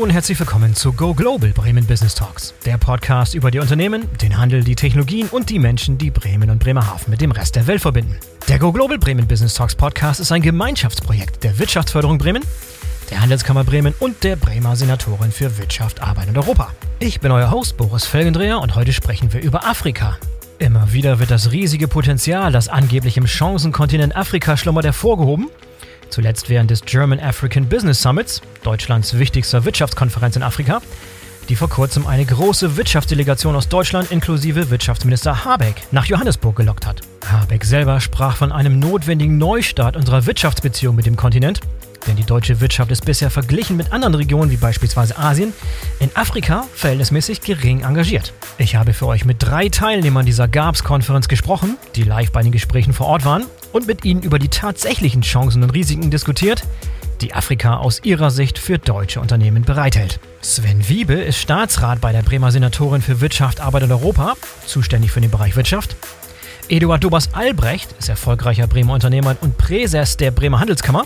Und herzlich willkommen zu Go Global Bremen Business Talks, der Podcast über die Unternehmen, den Handel, die Technologien und die Menschen, die Bremen und Bremerhaven mit dem Rest der Welt verbinden. Der Go Global Bremen Business Talks Podcast ist ein Gemeinschaftsprojekt der Wirtschaftsförderung Bremen, der Handelskammer Bremen und der Bremer Senatorin für Wirtschaft, Arbeit und Europa. Ich bin euer Host Boris Felgendreher und heute sprechen wir über Afrika. Immer wieder wird das riesige Potenzial, das angeblich im Chancenkontinent Afrika schlummert, hervorgehoben zuletzt während des German African Business Summits, Deutschlands wichtigster Wirtschaftskonferenz in Afrika, die vor kurzem eine große Wirtschaftsdelegation aus Deutschland inklusive Wirtschaftsminister Habeck nach Johannesburg gelockt hat. Habeck selber sprach von einem notwendigen Neustart unserer Wirtschaftsbeziehung mit dem Kontinent, denn die deutsche Wirtschaft ist bisher verglichen mit anderen Regionen wie beispielsweise Asien in Afrika verhältnismäßig gering engagiert. Ich habe für euch mit drei Teilnehmern dieser GABS-Konferenz gesprochen, die live bei den Gesprächen vor Ort waren und mit ihnen über die tatsächlichen Chancen und Risiken diskutiert, die Afrika aus ihrer Sicht für deutsche Unternehmen bereithält. Sven Wiebe ist Staatsrat bei der Bremer Senatorin für Wirtschaft, Arbeit und Europa, zuständig für den Bereich Wirtschaft. Eduard Dobas Albrecht ist erfolgreicher Bremer Unternehmer und Präses der Bremer Handelskammer.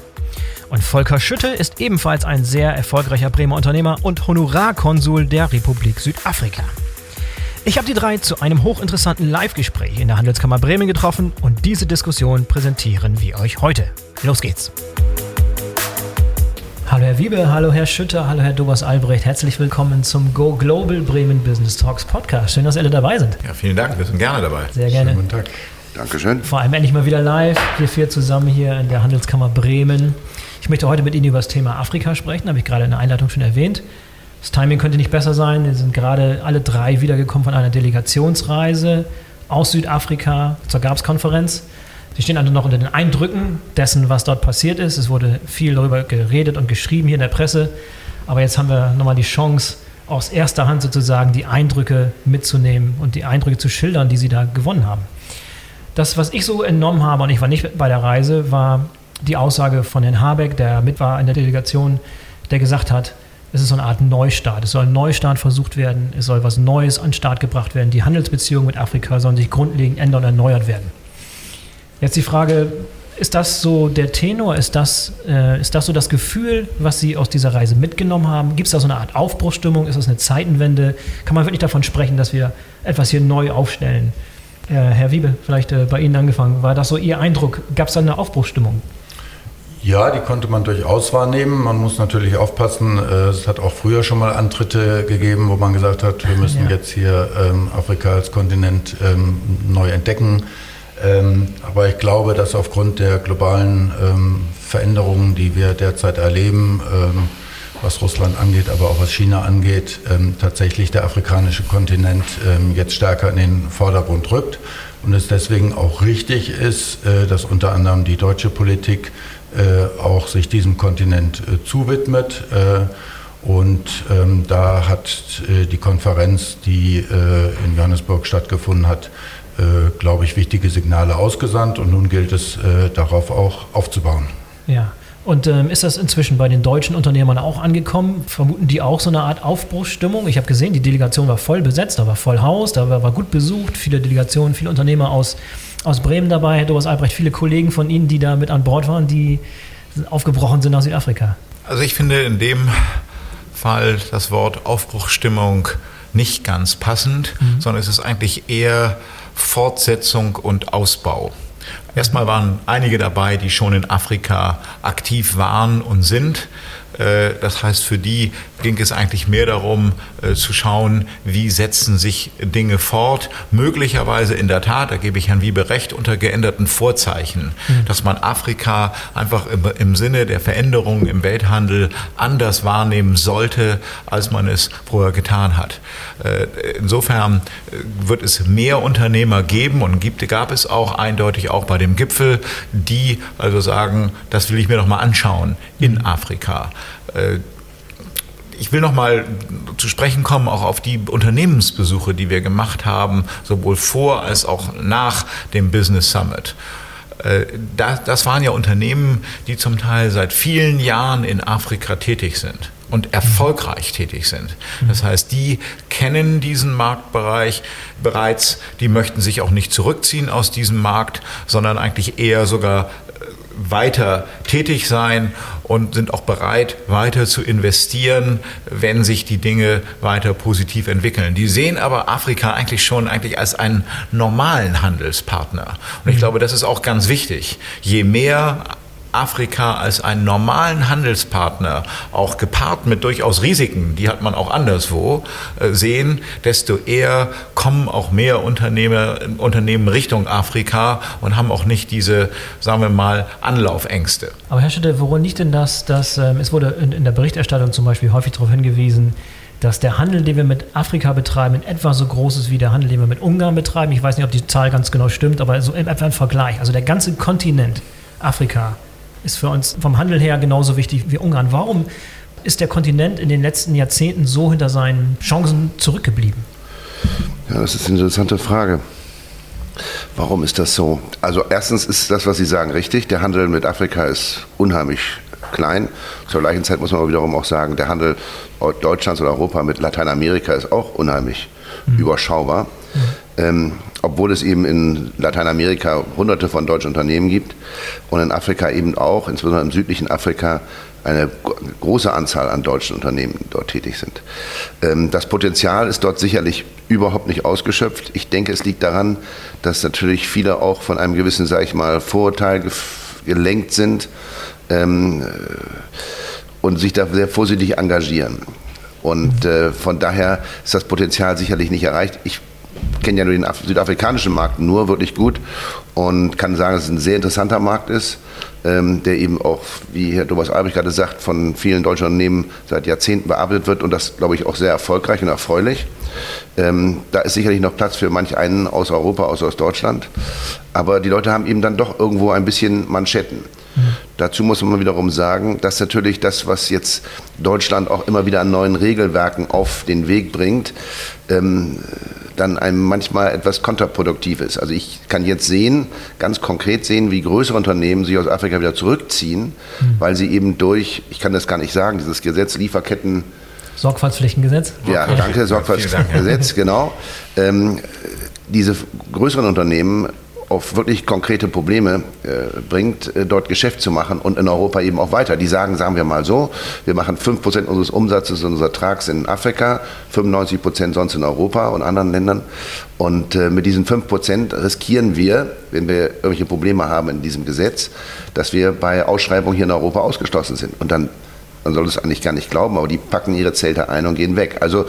Und Volker Schütte ist ebenfalls ein sehr erfolgreicher Bremer Unternehmer und Honorarkonsul der Republik Südafrika. Ich habe die drei zu einem hochinteressanten Live-Gespräch in der Handelskammer Bremen getroffen und diese Diskussion präsentieren wir euch heute. Los geht's! Hallo Herr Wiebe, hallo Herr Schütter, hallo Herr Dobas Albrecht. Herzlich willkommen zum Go Global Bremen Business Talks Podcast. Schön, dass alle dabei sind. Ja, vielen Dank. Wir sind gerne dabei. Sehr gerne. Schönen guten Tag. Dankeschön. Vor allem endlich mal wieder live. Wir vier zusammen hier in der Handelskammer Bremen. Ich möchte heute mit Ihnen über das Thema Afrika sprechen, habe ich gerade in der Einleitung schon erwähnt. Das Timing könnte nicht besser sein. Wir sind gerade alle drei wiedergekommen von einer Delegationsreise aus Südafrika zur GAPS-Konferenz. Sie stehen also noch unter den Eindrücken dessen, was dort passiert ist. Es wurde viel darüber geredet und geschrieben hier in der Presse. Aber jetzt haben wir nochmal die Chance, aus erster Hand sozusagen die Eindrücke mitzunehmen und die Eindrücke zu schildern, die Sie da gewonnen haben. Das, was ich so entnommen habe, und ich war nicht bei der Reise, war die Aussage von Herrn Habeck, der mit war in der Delegation, der gesagt hat, es ist so eine Art Neustart. Es soll ein Neustart versucht werden, es soll was Neues an den Start gebracht werden. Die Handelsbeziehungen mit Afrika sollen sich grundlegend ändern und erneuert werden. Jetzt die Frage, ist das so der Tenor? Ist das, äh, ist das so das Gefühl, was Sie aus dieser Reise mitgenommen haben? Gibt es da so eine Art Aufbruchsstimmung? Ist das eine Zeitenwende? Kann man wirklich davon sprechen, dass wir etwas hier neu aufstellen? Äh, Herr Wiebe, vielleicht äh, bei Ihnen angefangen. War das so Ihr Eindruck? Gab es da eine Aufbruchsstimmung? Ja, die konnte man durchaus wahrnehmen. Man muss natürlich aufpassen. Äh, es hat auch früher schon mal Antritte gegeben, wo man gesagt hat, wir müssen ja. jetzt hier ähm, Afrika als Kontinent ähm, neu entdecken. Ähm, aber ich glaube, dass aufgrund der globalen ähm, Veränderungen, die wir derzeit erleben, ähm, was Russland angeht, aber auch was China angeht, ähm, tatsächlich der afrikanische Kontinent jetzt stärker in den Vordergrund rückt. Und es deswegen auch richtig ist, äh, dass unter anderem die deutsche Politik auch sich diesem Kontinent äh, zuwidmet. Äh, und ähm, da hat äh, die Konferenz, die äh, in Johannesburg stattgefunden hat, glaube ich, wichtige Signale ausgesandt. Und nun gilt es, darauf auch aufzubauen. Ja. Und ähm, ist das inzwischen bei den deutschen Unternehmern auch angekommen? Vermuten die auch so eine Art Aufbruchsstimmung? Ich habe gesehen, die Delegation war voll besetzt, da war voll Haus, da war, war gut besucht, viele Delegationen, viele Unternehmer aus aus Bremen dabei, Herr Doris Albrecht, viele Kollegen von Ihnen, die da mit an Bord waren, die aufgebrochen sind nach Südafrika. Also ich finde in dem Fall das Wort Aufbruchsstimmung nicht ganz passend, mhm. sondern es ist eigentlich eher Fortsetzung und Ausbau. Erstmal waren einige dabei, die schon in Afrika aktiv waren und sind. Äh, das heißt, für die ging es eigentlich mehr darum äh, zu schauen, wie setzen sich Dinge fort. Möglicherweise in der Tat, da gebe ich Herrn Wiebe recht, unter geänderten Vorzeichen, mhm. dass man Afrika einfach im, im Sinne der Veränderungen im Welthandel anders wahrnehmen sollte, als man es vorher getan hat. Äh, insofern wird es mehr Unternehmer geben und gibt, gab es auch eindeutig auch bei dem Gipfel, die also sagen, das will ich mir doch mal anschauen in mhm. Afrika. Äh, ich will noch mal zu sprechen kommen, auch auf die Unternehmensbesuche, die wir gemacht haben, sowohl vor als auch nach dem Business Summit. Äh, das waren ja Unternehmen, die zum Teil seit vielen Jahren in Afrika tätig sind und erfolgreich tätig sind. Das heißt, die kennen diesen Marktbereich bereits, die möchten sich auch nicht zurückziehen aus diesem Markt, sondern eigentlich eher sogar weiter tätig sein und sind auch bereit, weiter zu investieren, wenn sich die Dinge weiter positiv entwickeln. Die sehen aber Afrika eigentlich schon eigentlich als einen normalen Handelspartner. Und ich mhm. glaube, das ist auch ganz wichtig. Je mehr Afrika als einen normalen Handelspartner, auch gepaart mit durchaus Risiken, die hat man auch anderswo, äh, sehen, desto eher kommen auch mehr Unternehmer, Unternehmen Richtung Afrika und haben auch nicht diese, sagen wir mal, Anlaufängste. Aber Herr Schütte, woran liegt denn das, dass ähm, es wurde in, in der Berichterstattung zum Beispiel häufig darauf hingewiesen, dass der Handel, den wir mit Afrika betreiben, in etwa so groß ist wie der Handel, den wir mit Ungarn betreiben. Ich weiß nicht, ob die Zahl ganz genau stimmt, aber so etwa ein Vergleich. Also der ganze Kontinent Afrika ist für uns vom Handel her genauso wichtig wie Ungarn. Warum ist der Kontinent in den letzten Jahrzehnten so hinter seinen Chancen zurückgeblieben? Ja, das ist eine interessante Frage. Warum ist das so? Also erstens ist das, was Sie sagen, richtig. Der Handel mit Afrika ist unheimlich klein. Zur gleichen Zeit muss man aber wiederum auch sagen, der Handel Deutschlands oder Europa mit Lateinamerika ist auch unheimlich mhm. überschaubar. Mhm. Ähm, obwohl es eben in Lateinamerika hunderte von deutschen Unternehmen gibt und in Afrika eben auch, insbesondere im südlichen Afrika, eine große Anzahl an deutschen Unternehmen dort tätig sind. Ähm, das Potenzial ist dort sicherlich überhaupt nicht ausgeschöpft. Ich denke, es liegt daran, dass natürlich viele auch von einem gewissen, sage ich mal, Vorurteil gelenkt sind ähm, äh, und sich da sehr vorsichtig engagieren. Und äh, von daher ist das Potenzial sicherlich nicht erreicht. Ich kenne ja nur den südafrikanischen Markt nur wirklich gut und kann sagen, dass es ein sehr interessanter Markt ist, ähm, der eben auch, wie Herr Thomas Albrecht gerade sagt, von vielen deutschen Unternehmen seit Jahrzehnten bearbeitet wird und das, glaube ich, auch sehr erfolgreich und erfreulich. Ähm, da ist sicherlich noch Platz für manch einen aus Europa, aus, aus Deutschland. Aber die Leute haben eben dann doch irgendwo ein bisschen Manschetten. Mhm. Dazu muss man wiederum sagen, dass natürlich das, was jetzt Deutschland auch immer wieder an neuen Regelwerken auf den Weg bringt, ähm, dann einem manchmal etwas kontraproduktiv ist. Also ich kann jetzt sehen, ganz konkret sehen, wie größere Unternehmen sich aus Afrika wieder zurückziehen, mhm. weil sie eben durch, ich kann das gar nicht sagen, dieses Gesetz Lieferketten Sorgfaltspflichtengesetz? Ja, danke, Sorgfaltspflichtengesetz, genau. Ähm, diese größeren Unternehmen auf wirklich konkrete Probleme äh, bringt, äh, dort Geschäft zu machen und in Europa eben auch weiter. Die sagen, sagen wir mal so, wir machen 5% unseres Umsatzes, unseres Ertrags in Afrika, 95% sonst in Europa und anderen Ländern. Und äh, mit diesen 5% riskieren wir, wenn wir irgendwelche Probleme haben in diesem Gesetz, dass wir bei Ausschreibungen hier in Europa ausgeschlossen sind. Und dann man soll es eigentlich gar nicht glauben, aber die packen ihre Zelte ein und gehen weg. Also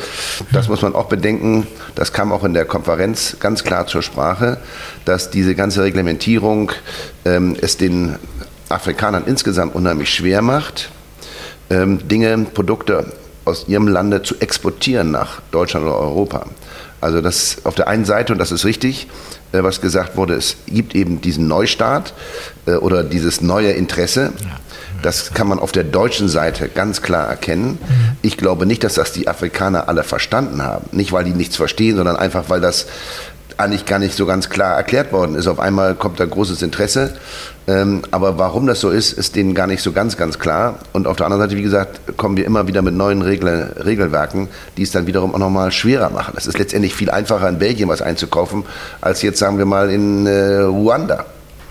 das muss man auch bedenken. Das kam auch in der Konferenz ganz klar zur Sprache, dass diese ganze Reglementierung ähm, es den Afrikanern insgesamt unheimlich schwer macht, ähm, Dinge, Produkte aus ihrem Lande zu exportieren nach Deutschland oder Europa. Also das auf der einen Seite, und das ist richtig, äh, was gesagt wurde, es gibt eben diesen Neustart äh, oder dieses neue Interesse. Das kann man auf der deutschen Seite ganz klar erkennen. Ich glaube nicht, dass das die Afrikaner alle verstanden haben. Nicht, weil die nichts verstehen, sondern einfach, weil das eigentlich gar nicht so ganz klar erklärt worden ist. Auf einmal kommt da großes Interesse. Ähm, aber warum das so ist, ist denen gar nicht so ganz, ganz klar. Und auf der anderen Seite, wie gesagt, kommen wir immer wieder mit neuen Regel Regelwerken, die es dann wiederum auch nochmal schwerer machen. Es ist letztendlich viel einfacher, in Belgien was einzukaufen, als jetzt, sagen wir mal, in äh, Ruanda.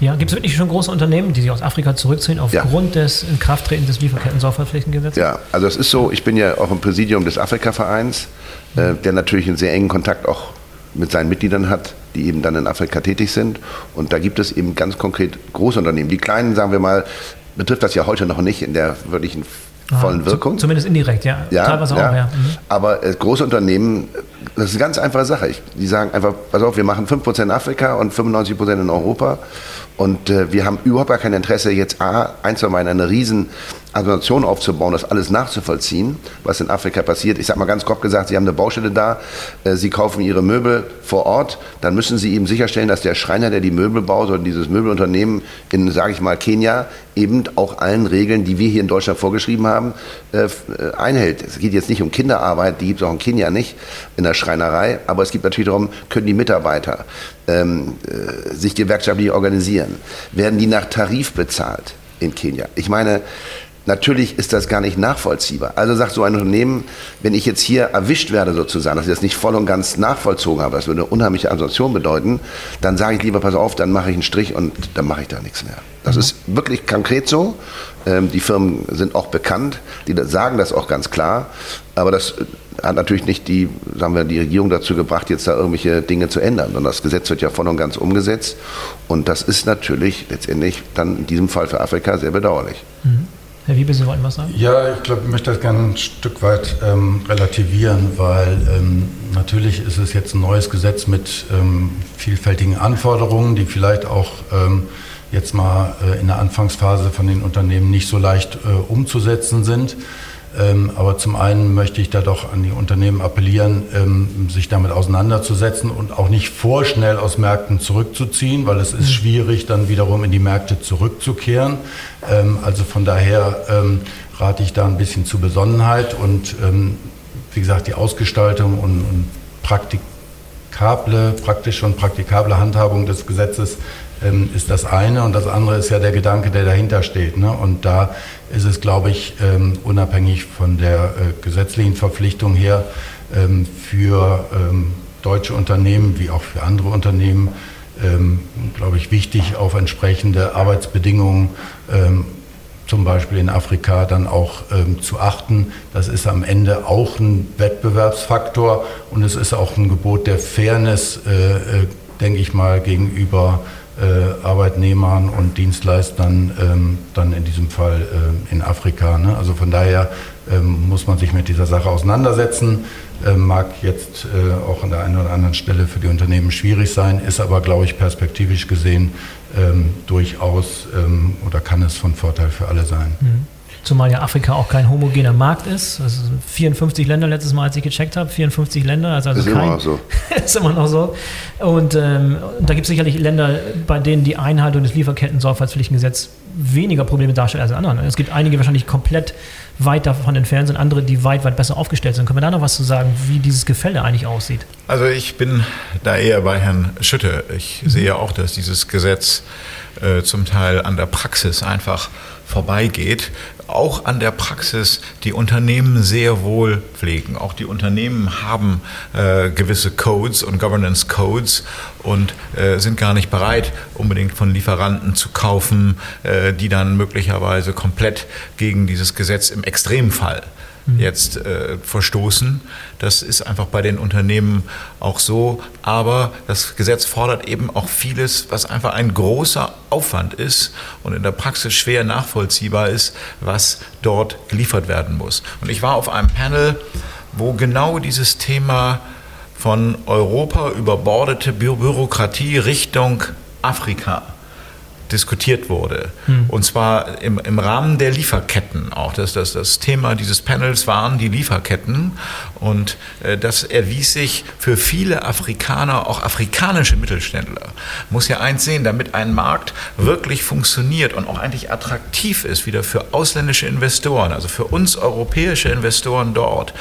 Ja, gibt es wirklich schon große Unternehmen, die sich aus Afrika zurückziehen aufgrund ja. des Inkrafttretens des Lieferketten-Sorgfaltspflichtengesetzes? Ja, also es ist so, ich bin ja auch im Präsidium des Afrika-Vereins, äh, der natürlich einen sehr engen Kontakt auch mit seinen Mitgliedern hat, die eben dann in Afrika tätig sind. Und da gibt es eben ganz konkret große Unternehmen. Die kleinen, sagen wir mal, betrifft das ja heute noch nicht in der wirklichen vollen Wirkung. Zumindest indirekt, ja. ja Teilweise ja. auch, ja. Mhm. Aber äh, große Unternehmen, das ist eine ganz einfache Sache. Ich, die sagen einfach, pass auf, wir machen 5% in Afrika und 95% in Europa. Und äh, wir haben überhaupt gar kein Interesse, jetzt A, einzuweihen, eine riesen Organisation aufzubauen, das alles nachzuvollziehen, was in Afrika passiert. Ich sage mal ganz grob gesagt, Sie haben eine Baustelle da, äh, Sie kaufen Ihre Möbel vor Ort, dann müssen Sie eben sicherstellen, dass der Schreiner, der die Möbel baut oder dieses Möbelunternehmen in, sage ich mal, Kenia, eben auch allen Regeln, die wir hier in Deutschland vorgeschrieben haben, äh, äh, einhält. Es geht jetzt nicht um Kinderarbeit, die gibt es auch in Kenia nicht, in der Schreinerei, aber es geht natürlich darum, können die Mitarbeiter ähm, äh, sich gewerkschaftlich organisieren? Werden die nach Tarif bezahlt in Kenia? Ich meine, Natürlich ist das gar nicht nachvollziehbar. Also sagt so ein Unternehmen, wenn ich jetzt hier erwischt werde sozusagen, dass ich das nicht voll und ganz nachvollzogen habe, das würde eine unheimliche Assoziation bedeuten, dann sage ich lieber, pass auf, dann mache ich einen Strich und dann mache ich da nichts mehr. Das ist wirklich konkret so. Ähm, die Firmen sind auch bekannt, die sagen das auch ganz klar. Aber das hat natürlich nicht die, sagen wir, die Regierung dazu gebracht, jetzt da irgendwelche Dinge zu ändern. Und das Gesetz wird ja voll und ganz umgesetzt. Und das ist natürlich letztendlich dann in diesem Fall für Afrika sehr bedauerlich. Mhm. Herr Wiebe, Sie wollten was sagen? Ja, ich glaube, ich möchte das gerne ein Stück weit ähm, relativieren, weil ähm, natürlich ist es jetzt ein neues Gesetz mit ähm, vielfältigen Anforderungen, die vielleicht auch ähm, jetzt mal äh, in der Anfangsphase von den Unternehmen nicht so leicht äh, umzusetzen sind. Ähm, aber zum einen möchte ich da doch an die Unternehmen appellieren, ähm, sich damit auseinanderzusetzen und auch nicht vorschnell aus Märkten zurückzuziehen, weil es ist mhm. schwierig, dann wiederum in die Märkte zurückzukehren. Ähm, also von daher rate ich da ein bisschen zu Besonnenheit und wie gesagt, die Ausgestaltung und, und praktikable, praktische und praktikable Handhabung des Gesetzes ähm, ist das eine und das andere ist ja der Gedanke, der dahinter steht. Ne? Und da ist es, glaube ich, ähm, unabhängig von der äh, gesetzlichen Verpflichtung her ähm, für ähm, deutsche Unternehmen wie auch für andere Unternehmen, glaube ich, wichtig, auf entsprechende Arbeitsbedingungen zum Beispiel in Afrika dann auch ähm, zu achten. Das ist am Ende auch ein Wettbewerbsfaktor und es ist auch ein Gebot der Fairness, äh, äh, denke ich mal, gegenüber äh, Arbeitnehmern und Dienstleistern, ähm, dann in diesem Fall äh, in Afrika. Ne? Also von daher ähm, muss man sich mit dieser Sache auseinandersetzen. Ähm, mag jetzt äh, auch an der einen oder anderen Stelle für die Unternehmen schwierig sein, ist aber, glaube ich, perspektivisch gesehen ähm, durchaus ähm, oder kann es von Vorteil für alle sein. Mhm. Zumal ja Afrika auch kein homogener Markt ist. Das sind 54 Länder letztes Mal, als ich gecheckt habe. 54 Länder. Also, also ist kein, immer noch so. ist immer noch so. Und ähm, da gibt es sicherlich Länder, bei denen die Einhaltung des Lieferketten-Sorgfaltspflichtengesetzes weniger Probleme darstellt als in anderen. Es gibt einige, die wahrscheinlich komplett weit davon entfernt sind, andere, die weit, weit besser aufgestellt sind. Können wir da noch was zu sagen, wie dieses Gefälle eigentlich aussieht? Also ich bin da eher bei Herrn Schütte. Ich mhm. sehe auch, dass dieses Gesetz äh, zum Teil an der Praxis einfach vorbeigeht, auch an der Praxis die Unternehmen sehr wohl pflegen. Auch die Unternehmen haben äh, gewisse Codes und Governance Codes und äh, sind gar nicht bereit, unbedingt von Lieferanten zu kaufen, äh, die dann möglicherweise komplett gegen dieses Gesetz im Extremfall Mhm. Jetzt äh, verstoßen. Das ist einfach bei den Unternehmen auch so. Aber das Gesetz fordert eben auch vieles, was einfach ein großer Aufwand ist und in der Praxis schwer nachvollziehbar ist, was dort geliefert werden muss. Und ich war auf einem Panel, wo genau dieses Thema von Europa überbordete Bü Bürokratie Richtung Afrika diskutiert wurde. Hm. Und zwar im, im Rahmen der Lieferketten auch. Das, das, das Thema dieses Panels waren die Lieferketten. Und äh, das erwies sich für viele Afrikaner, auch afrikanische Mittelständler. Muss ja eins sehen, damit ein Markt wirklich funktioniert und auch eigentlich attraktiv ist, wieder für ausländische Investoren, also für uns europäische Investoren dort,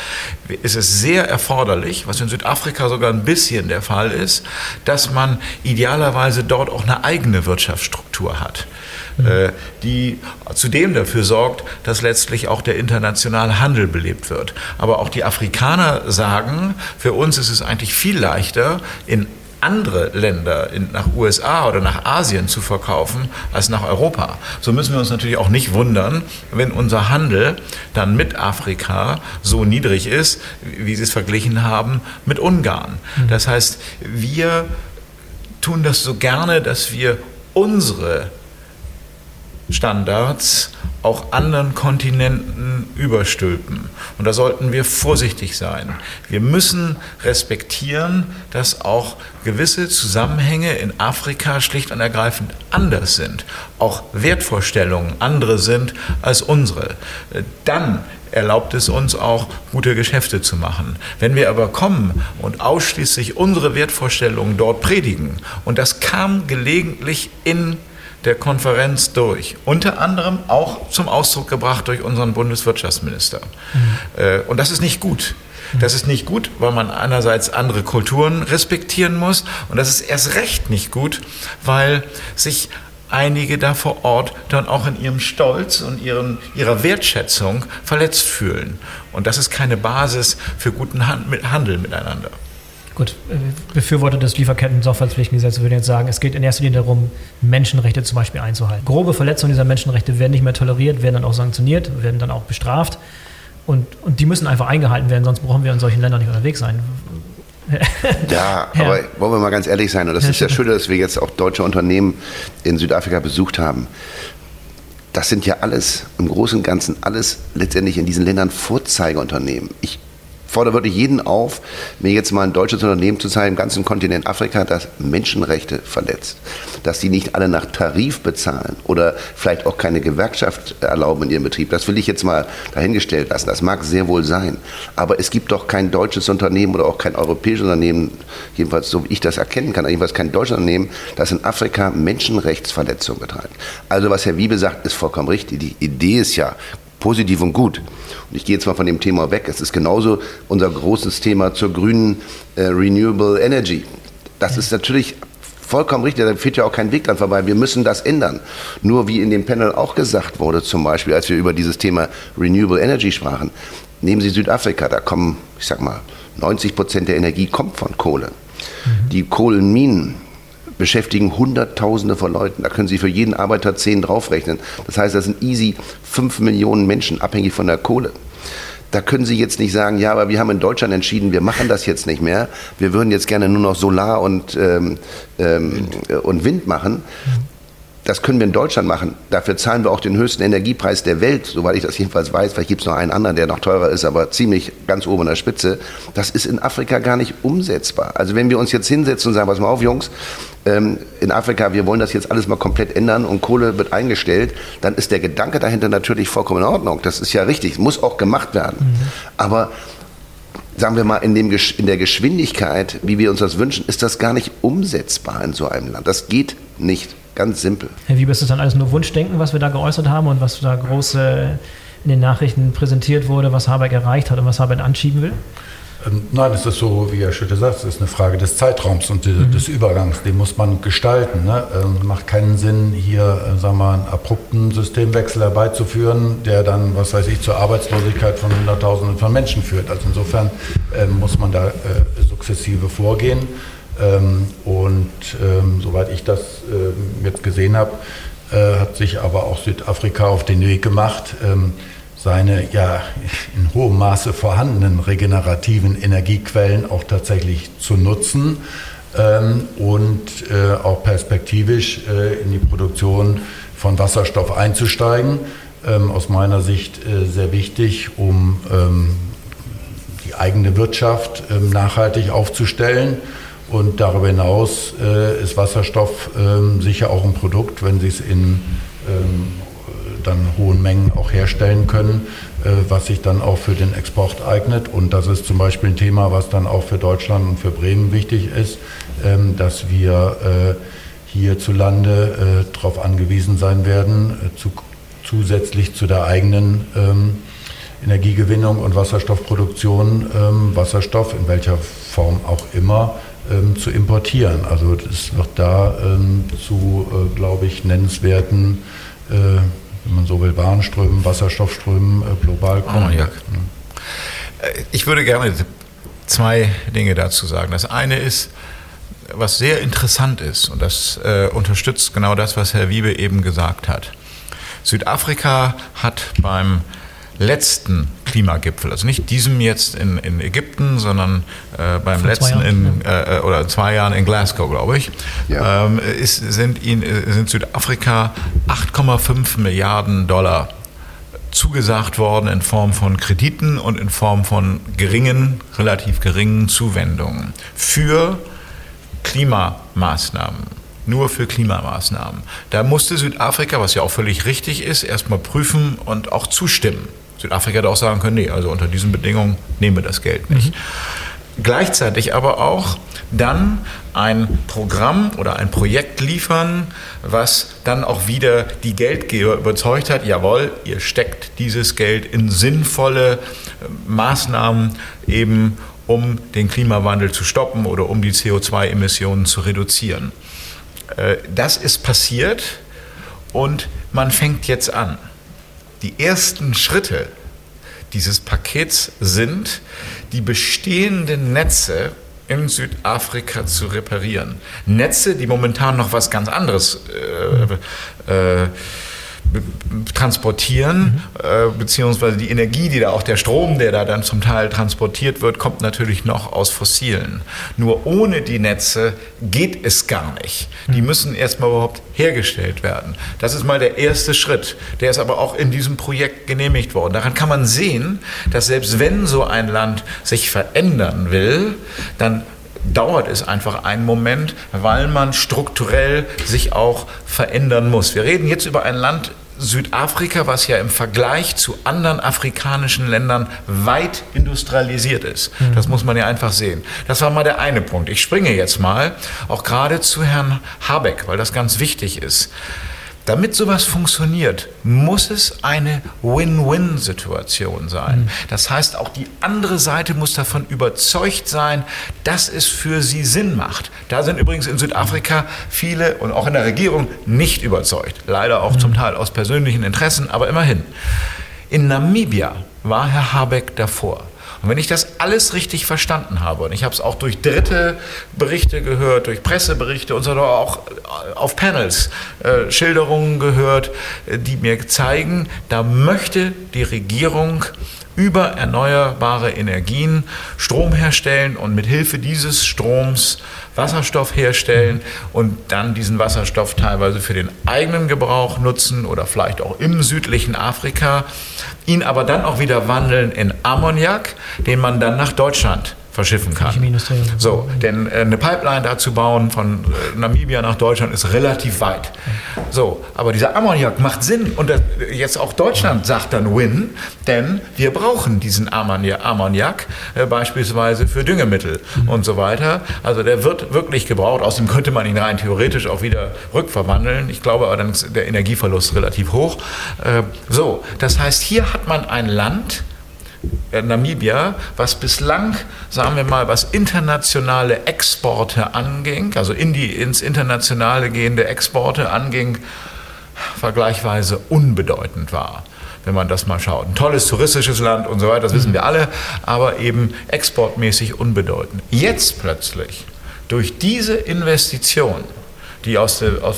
ist es sehr erforderlich, was in Südafrika sogar ein bisschen der Fall ist, dass man idealerweise dort auch eine eigene Wirtschaftsstruktur hat, mhm. die zudem dafür sorgt, dass letztlich auch der internationale Handel belebt wird. Aber auch die Afrikaner sagen, für uns ist es eigentlich viel leichter, in andere Länder in, nach USA oder nach Asien zu verkaufen als nach Europa. So müssen wir uns natürlich auch nicht wundern, wenn unser Handel dann mit Afrika so niedrig ist, wie Sie es verglichen haben mit Ungarn. Mhm. Das heißt, wir tun das so gerne, dass wir unsere Standards auch anderen Kontinenten überstülpen. Und da sollten wir vorsichtig sein. Wir müssen respektieren, dass auch gewisse Zusammenhänge in Afrika schlicht und ergreifend anders sind, auch Wertvorstellungen andere sind als unsere. Dann erlaubt es uns auch, gute Geschäfte zu machen. Wenn wir aber kommen und ausschließlich unsere Wertvorstellungen dort predigen, und das kam gelegentlich in der Konferenz durch. Unter anderem auch zum Ausdruck gebracht durch unseren Bundeswirtschaftsminister. Mhm. Und das ist nicht gut. Das ist nicht gut, weil man einerseits andere Kulturen respektieren muss. Und das ist erst recht nicht gut, weil sich einige da vor Ort dann auch in ihrem Stolz und ihren, ihrer Wertschätzung verletzt fühlen. Und das ist keine Basis für guten Handel miteinander. Gut, äh, Befürworter des Lieferketten-Sorgfaltspflichtengesetzes würden jetzt sagen, es geht in erster Linie darum, Menschenrechte zum Beispiel einzuhalten. Grobe Verletzungen dieser Menschenrechte werden nicht mehr toleriert, werden dann auch sanktioniert, werden dann auch bestraft. Und, und die müssen einfach eingehalten werden, sonst brauchen wir in solchen Ländern nicht unterwegs sein. ja, aber wollen wir mal ganz ehrlich sein, und das ist ja schön, dass wir jetzt auch deutsche Unternehmen in Südafrika besucht haben. Das sind ja alles, im Großen und Ganzen, alles letztendlich in diesen Ländern Vorzeigeunternehmen. Ich fordere wirklich jeden auf, mir jetzt mal ein deutsches Unternehmen zu zeigen, im ganzen Kontinent Afrika, das Menschenrechte verletzt. Dass die nicht alle nach Tarif bezahlen oder vielleicht auch keine Gewerkschaft erlauben in ihrem Betrieb. Das will ich jetzt mal dahingestellt lassen. Das mag sehr wohl sein. Aber es gibt doch kein deutsches Unternehmen oder auch kein europäisches Unternehmen, jedenfalls so wie ich das erkennen kann, jedenfalls kein deutsches Unternehmen, das in Afrika Menschenrechtsverletzungen betreibt. Also was Herr Wiebe sagt, ist vollkommen richtig. Die Idee ist ja positiv und gut. Und ich gehe jetzt mal von dem Thema weg. Es ist genauso unser großes Thema zur grünen äh, Renewable Energy. Das ist natürlich vollkommen richtig, da führt ja auch kein Weg dran vorbei. Wir müssen das ändern. Nur wie in dem Panel auch gesagt wurde, zum Beispiel, als wir über dieses Thema Renewable Energy sprachen, nehmen Sie Südafrika, da kommen, ich sag mal, 90 Prozent der Energie kommt von Kohle. Mhm. Die Kohlenminen, beschäftigen Hunderttausende von Leuten. Da können Sie für jeden Arbeiter zehn draufrechnen. Das heißt, das sind easy fünf Millionen Menschen abhängig von der Kohle. Da können Sie jetzt nicht sagen, ja, aber wir haben in Deutschland entschieden, wir machen das jetzt nicht mehr. Wir würden jetzt gerne nur noch Solar und, ähm, ähm, und Wind machen das können wir in Deutschland machen. Dafür zahlen wir auch den höchsten Energiepreis der Welt, soweit ich das jedenfalls weiß. Vielleicht gibt es noch einen anderen, der noch teurer ist, aber ziemlich ganz oben in der Spitze. Das ist in Afrika gar nicht umsetzbar. Also wenn wir uns jetzt hinsetzen und sagen, pass mal auf, Jungs, ähm, in Afrika, wir wollen das jetzt alles mal komplett ändern und Kohle wird eingestellt, dann ist der Gedanke dahinter natürlich vollkommen in Ordnung. Das ist ja richtig, muss auch gemacht werden. Mhm. Aber sagen wir mal, in, dem, in der Geschwindigkeit, wie wir uns das wünschen, ist das gar nicht umsetzbar in so einem Land. Das geht nicht. Ganz simpel. Herr Wiebe, ist das dann alles nur Wunschdenken, was wir da geäußert haben und was da groß in den Nachrichten präsentiert wurde, was Habeck erreicht hat und was Habeck anschieben will? Ähm, nein, es ist so, wie Herr Schütte sagt, es ist eine Frage des Zeitraums und mhm. des Übergangs. Den muss man gestalten. Ne? Ähm, macht keinen Sinn, hier äh, sagen wir, einen abrupten Systemwechsel herbeizuführen, der dann, was weiß ich, zur Arbeitslosigkeit von Hunderttausenden von Menschen führt. Also insofern äh, muss man da äh, sukzessive vorgehen. Ähm, und ähm, soweit ich das äh, jetzt gesehen habe, äh, hat sich aber auch Südafrika auf den Weg gemacht, ähm, seine ja in hohem Maße vorhandenen regenerativen Energiequellen auch tatsächlich zu nutzen ähm, und äh, auch perspektivisch äh, in die Produktion von Wasserstoff einzusteigen. Ähm, aus meiner Sicht äh, sehr wichtig, um ähm, die eigene Wirtschaft nachhaltig aufzustellen und darüber hinaus äh, ist Wasserstoff ähm, sicher auch ein Produkt, wenn Sie es in ähm, dann hohen Mengen auch herstellen können, äh, was sich dann auch für den Export eignet. Und das ist zum Beispiel ein Thema, was dann auch für Deutschland und für Bremen wichtig ist, ähm, dass wir äh, hierzulande äh, darauf angewiesen sein werden, äh, zu, zusätzlich zu der eigenen ähm, Energiegewinnung und Wasserstoffproduktion ähm, Wasserstoff in welcher Form auch immer ähm, zu importieren. Also es wird da ähm, zu, äh, glaube ich, nennenswerten, äh, wenn man so will, Bahnströmen, Wasserstoffströmen äh, global kommen. Oh, ja. Äh, ich würde gerne zwei Dinge dazu sagen. Das eine ist, was sehr interessant ist, und das äh, unterstützt genau das, was Herr Wiebe eben gesagt hat. Südafrika hat beim letzten Klimagipfel, also nicht diesem jetzt in, in Ägypten, sondern äh, beim Vor letzten in, äh, oder zwei Jahren in Glasgow, glaube ich, ja. ähm, ist, sind, ihn, sind Südafrika 8,5 Milliarden Dollar zugesagt worden in Form von Krediten und in Form von geringen, relativ geringen Zuwendungen für Klimamaßnahmen nur für Klimamaßnahmen. Da musste Südafrika, was ja auch völlig richtig ist, erstmal prüfen und auch zustimmen. Südafrika hätte auch sagen können, nee, also unter diesen Bedingungen nehmen wir das Geld nicht. Mhm. Gleichzeitig aber auch dann ein Programm oder ein Projekt liefern, was dann auch wieder die Geldgeber überzeugt hat, jawohl, ihr steckt dieses Geld in sinnvolle äh, Maßnahmen eben, um den Klimawandel zu stoppen oder um die CO2-Emissionen zu reduzieren. Äh, das ist passiert Und man fängt jetzt an. Die ersten Schritte dieses Pakets sind, die bestehenden Netze in Südafrika zu reparieren. Netze, die momentan noch was ganz anderes äh, äh, transportieren, mhm. äh, beziehungsweise die Energie, die da auch der Strom, der da dann zum Teil transportiert wird, kommt natürlich noch aus fossilen. Nur ohne die Netze geht es gar nicht. Die mhm. müssen erstmal überhaupt hergestellt werden. Das ist mal der erste Schritt. Der ist aber auch in diesem Projekt genehmigt worden. Daran kann man sehen, dass selbst wenn so ein Land sich verändern will, dann dauert es einfach einen Moment, weil man strukturell sich auch verändern muss. Wir reden jetzt über ein Land Südafrika, was ja im Vergleich zu anderen afrikanischen Ländern weit industrialisiert ist. Mhm. Das muss man ja einfach sehen. Das war mal der eine Punkt. Ich springe jetzt mal auch gerade zu Herrn Habeck, weil das ganz wichtig ist. Damit sowas funktioniert, muss es eine Win-Win-Situation sein. Mhm. Das heißt, auch die andere Seite muss davon überzeugt sein, dass es für sie Sinn macht. Da sind übrigens in Südafrika viele und auch in der Regierung nicht überzeugt. Leider auch mhm. zum Teil aus persönlichen Interessen, aber immerhin. In Namibia war Herr Habeck davor. Und wenn ich das alles richtig verstanden habe, und ich habe es auch durch dritte Berichte gehört, durch Presseberichte und so, auch auf Panels äh, Schilderungen gehört, äh, die mir zeigen, da möchte die Regierung über erneuerbare Energien Strom herstellen und mit Hilfe dieses Stroms Wasserstoff herstellen und dann diesen Wasserstoff teilweise für den eigenen Gebrauch nutzen oder vielleicht auch im südlichen Afrika, ihn aber dann auch wieder wandeln in Ammoniak, den man dann nach Deutschland verschiffen kann. So, denn äh, eine Pipeline da zu bauen von äh, Namibia nach Deutschland ist relativ weit. So, aber dieser Ammoniak macht Sinn und jetzt auch Deutschland sagt dann Win, denn wir brauchen diesen Ammoniak äh, beispielsweise für Düngemittel mhm. und so weiter. Also der wird wirklich gebraucht. Außerdem könnte man ihn rein theoretisch auch wieder rückverwandeln. Ich glaube aber dann ist der Energieverlust relativ hoch. Äh, so, das heißt, hier hat man ein Land, Namibia, was bislang, sagen wir mal, was internationale Exporte anging, also in die, ins internationale gehende Exporte anging, vergleichsweise unbedeutend war wenn man das mal schaut. Ein tolles touristisches Land und so weiter, das wissen wir alle, aber eben exportmäßig unbedeutend. Jetzt plötzlich, durch diese Investition, die aus der, aus,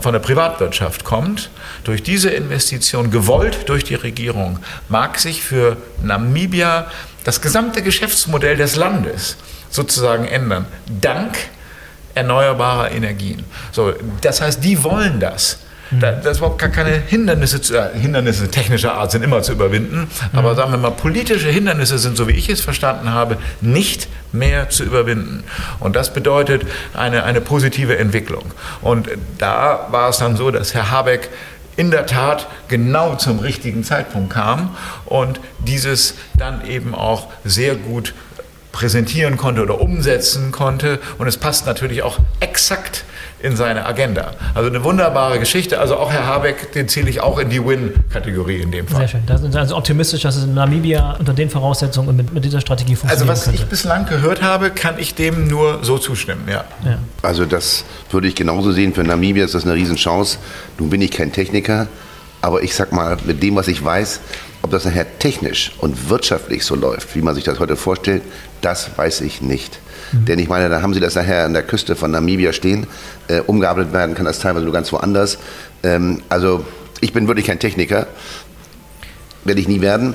von der Privatwirtschaft kommt, durch diese Investition, gewollt durch die Regierung, mag sich für Namibia das gesamte Geschäftsmodell des Landes sozusagen ändern, dank erneuerbarer Energien. So, das heißt, die wollen das. Da, das ist überhaupt gar keine Hindernisse, zu, äh, Hindernisse technischer Art sind immer zu überwinden, aber mhm. sagen wir mal, politische Hindernisse sind, so wie ich es verstanden habe, nicht mehr zu überwinden. Und das bedeutet eine, eine positive Entwicklung. Und da war es dann so, dass Herr Habeck in der Tat genau zum richtigen Zeitpunkt kam und dieses dann eben auch sehr gut präsentieren konnte oder umsetzen konnte. Und es passt natürlich auch exakt in seine Agenda. Also eine wunderbare Geschichte. Also auch Herr Habeck, den zähle ich auch in die Win-Kategorie in dem Fall. Sehr schön. Da sind Sie also optimistisch, dass es in Namibia unter den Voraussetzungen und mit, mit dieser Strategie funktioniert. Also was könnte. ich bislang gehört habe, kann ich dem nur so zustimmen, ja. ja. Also das würde ich genauso sehen. Für Namibia ist das eine Riesenchance. Nun bin ich kein Techniker, aber ich sag mal, mit dem, was ich weiß, ob das nachher technisch und wirtschaftlich so läuft, wie man sich das heute vorstellt, das weiß ich nicht. Mhm. Denn ich meine, da haben sie das nachher an der Küste von Namibia stehen. Äh, umgearbeitet werden kann das teilweise nur ganz woanders. Ähm, also ich bin wirklich kein Techniker. Werde ich nie werden.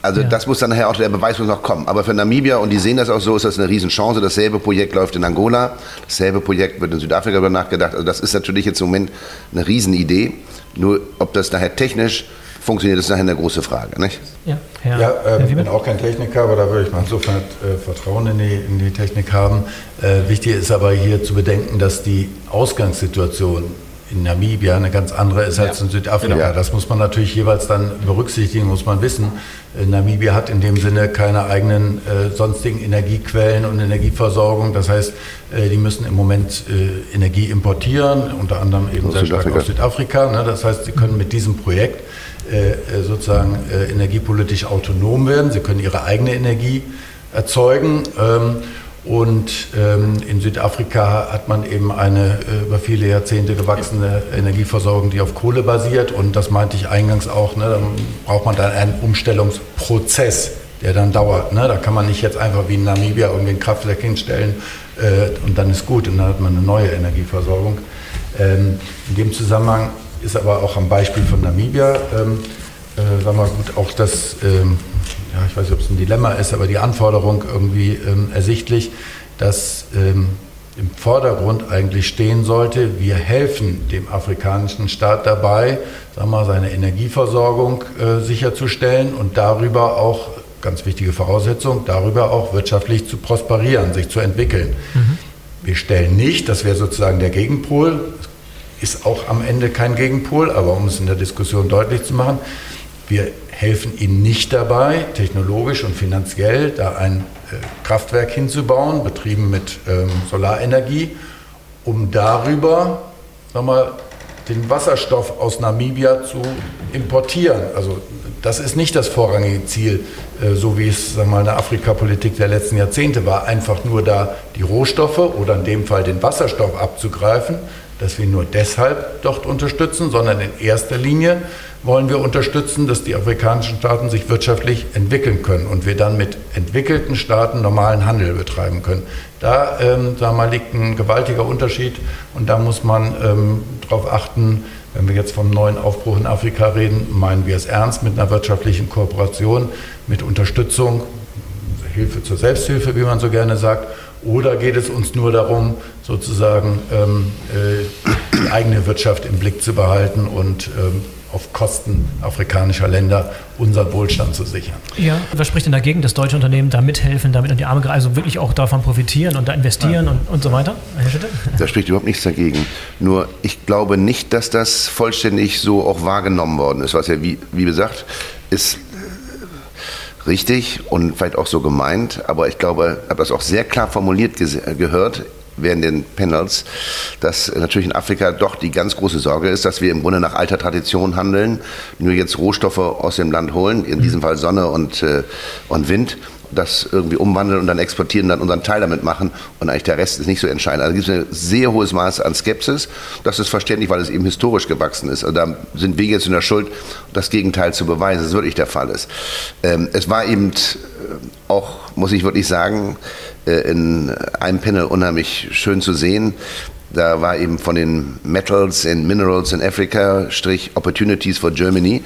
Also ja. das muss dann nachher auch, der Beweis muss noch kommen. Aber für Namibia, und die sehen das auch so, ist das eine Riesenchance. Dasselbe Projekt läuft in Angola, dasselbe Projekt wird in Südafrika darüber nachgedacht. Also das ist natürlich jetzt im Moment eine Riesenidee. Nur ob das nachher technisch funktioniert, ist nachher eine große Frage. Nicht? Ja, ja, ja äh, ich bin auch kein Techniker, aber da würde ich mal insofern äh, Vertrauen in die, in die Technik haben. Äh, wichtig ist aber hier zu bedenken, dass die Ausgangssituation in Namibia eine ganz andere ist als in Südafrika. Genau. Das muss man natürlich jeweils dann berücksichtigen, muss man wissen. Äh, Namibia hat in dem Sinne keine eigenen äh, sonstigen Energiequellen und Energieversorgung. Das heißt, äh, die müssen im Moment äh, Energie importieren, unter anderem eben sehr stark aus Südafrika. Ne? Das heißt, sie können mit diesem Projekt sozusagen energiepolitisch autonom werden. Sie können ihre eigene Energie erzeugen. Ähm, Und ähm, in Südafrika hat man eben eine äh, über viele Jahrzehnte gewachsene Energieversorgung, die auf Kohle basiert. Und das meinte ich eingangs auch, ne, dann braucht man dann einen Umstellungsprozess, der dann dauert. Ne? Da kann man nicht jetzt einfach wie in Namibia irgendwie ein Kraftwerk hinstellen äh, und dann ist gut und dann hat man eine neue Energieversorgung. Ähm, in dem Zusammenhang ist aber auch am Beispiel von Namibia, ähm, äh, sagen wir gut, auch das ähm, ja, ich weiß nicht, ob es ein Dilemma ist, aber die Anforderung irgendwie ähm, ersichtlich, dass ähm, im Vordergrund eigentlich stehen sollte, wir helfen dem afrikanischen Staat dabei, sagen wir, seine Energieversorgung äh, sicherzustellen und darüber auch, ganz wichtige Voraussetzung, darüber auch wirtschaftlich zu prosperieren, sich zu entwickeln. Mhm. Wir stellen nicht, das wäre sozusagen der Gegenpol, ist auch am Ende kein Gegenpol, aber um es in der Diskussion deutlich zu machen, wir helfen ihnen nicht dabei, technologisch und finanziell da ein äh, Kraftwerk hinzubauen, betrieben mit ähm, Solarenergie, um darüber sag mal, den Wasserstoff aus Namibia zu importieren. Also das ist nicht das vorrangige Ziel, äh, so wie es sag mal, in der Afrikapolitik der letzten Jahrzehnte war, einfach nur da die Rohstoffe oder in dem Fall den Wasserstoff abzugreifen, dass wir nur deshalb dort unterstützen, sondern in erster Linie wollen wir unterstützen, dass die afrikanischen Staaten sich wirtschaftlich entwickeln können und wir dann mit entwickelten Staaten normalen Handel betreiben können. Da ähm, wir mal, liegt ein gewaltiger Unterschied und da muss man ähm, darauf achten, wenn wir jetzt vom neuen Aufbruch in Afrika reden, meinen wir es ernst mit einer wirtschaftlichen Kooperation, mit Unterstützung, Hilfe zur Selbsthilfe, wie man so gerne sagt, oder geht es uns nur darum, sozusagen ähm, äh, die eigene Wirtschaft im Blick zu behalten und ähm, auf Kosten afrikanischer Länder unseren Wohlstand zu sichern. Ja, was spricht denn dagegen, dass deutsche Unternehmen da mithelfen, damit an die Arme greifen, also wirklich auch davon profitieren und da investieren und, und so weiter? Herr Schütte? Da spricht überhaupt nichts dagegen. Nur ich glaube nicht, dass das vollständig so auch wahrgenommen worden ist, was ja, wie, wie gesagt, ist richtig und vielleicht auch so gemeint, aber ich glaube, ich habe das auch sehr klar formuliert gehört während den Panels, dass natürlich in Afrika doch die ganz große Sorge ist, dass wir im Grunde nach alter Tradition handeln, nur jetzt Rohstoffe aus dem Land holen, in diesem Fall Sonne und, äh, und Wind, das irgendwie umwandeln und dann exportieren, dann unseren Teil damit machen und eigentlich der Rest ist nicht so entscheidend. Also gibt es ein sehr hohes Maß an Skepsis. Das ist verständlich, weil es eben historisch gewachsen ist. Also da sind wir jetzt in der Schuld, das Gegenteil zu beweisen, dass es wirklich der Fall ist. Ähm, es war eben äh, auch, muss ich wirklich sagen, äh, in einem Panel unheimlich schön zu sehen. Da war eben von den Metals and Minerals in Africa, Strich Opportunities for Germany,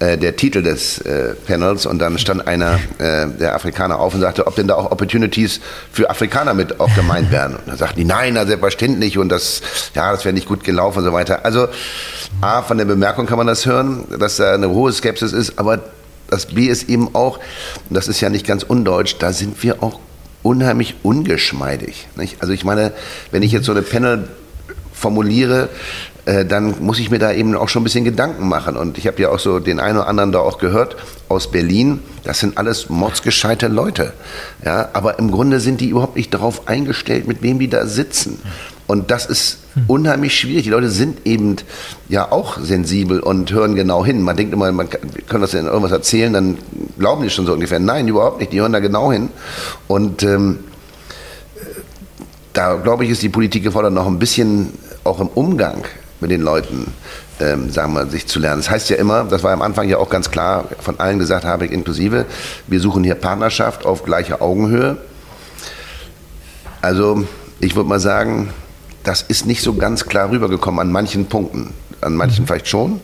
der Titel des äh, Panels und dann stand einer äh, der Afrikaner auf und sagte, ob denn da auch Opportunities für Afrikaner mit auch gemeint wären. Und dann sagten die, nein, na, selbstverständlich und das, ja, das wäre nicht gut gelaufen und so weiter. Also A, von der Bemerkung kann man das hören, dass da eine hohe Skepsis ist, aber das B ist eben auch, und das ist ja nicht ganz undeutsch, da sind wir auch unheimlich ungeschmeidig. Nicht? Also ich meine, wenn ich jetzt so eine Panel formuliere, äh, dann muss ich mir da eben auch schon ein bisschen Gedanken machen. Und ich habe ja auch so den einen oder anderen da auch gehört aus Berlin. Das sind alles mordsgescheite Leute. Ja, aber im Grunde sind die überhaupt nicht darauf eingestellt, mit wem die da sitzen. Und das ist unheimlich schwierig. Die Leute sind eben ja auch sensibel und hören genau hin. Man denkt immer, man kann das ja irgendwas erzählen, dann glauben die schon so ungefähr. Nein, überhaupt nicht. Die hören da genau hin. Und ähm, da glaube ich, ist die Politik gefordert, noch ein bisschen auch im Umgang mit den Leuten, ähm, sagen wir, sich zu lernen. Das heißt ja immer, das war am Anfang ja auch ganz klar von allen gesagt, habe ich inklusive, wir suchen hier Partnerschaft auf gleicher Augenhöhe. Also ich würde mal sagen, das ist nicht so ganz klar rübergekommen an manchen Punkten. An manchen mhm. vielleicht schon,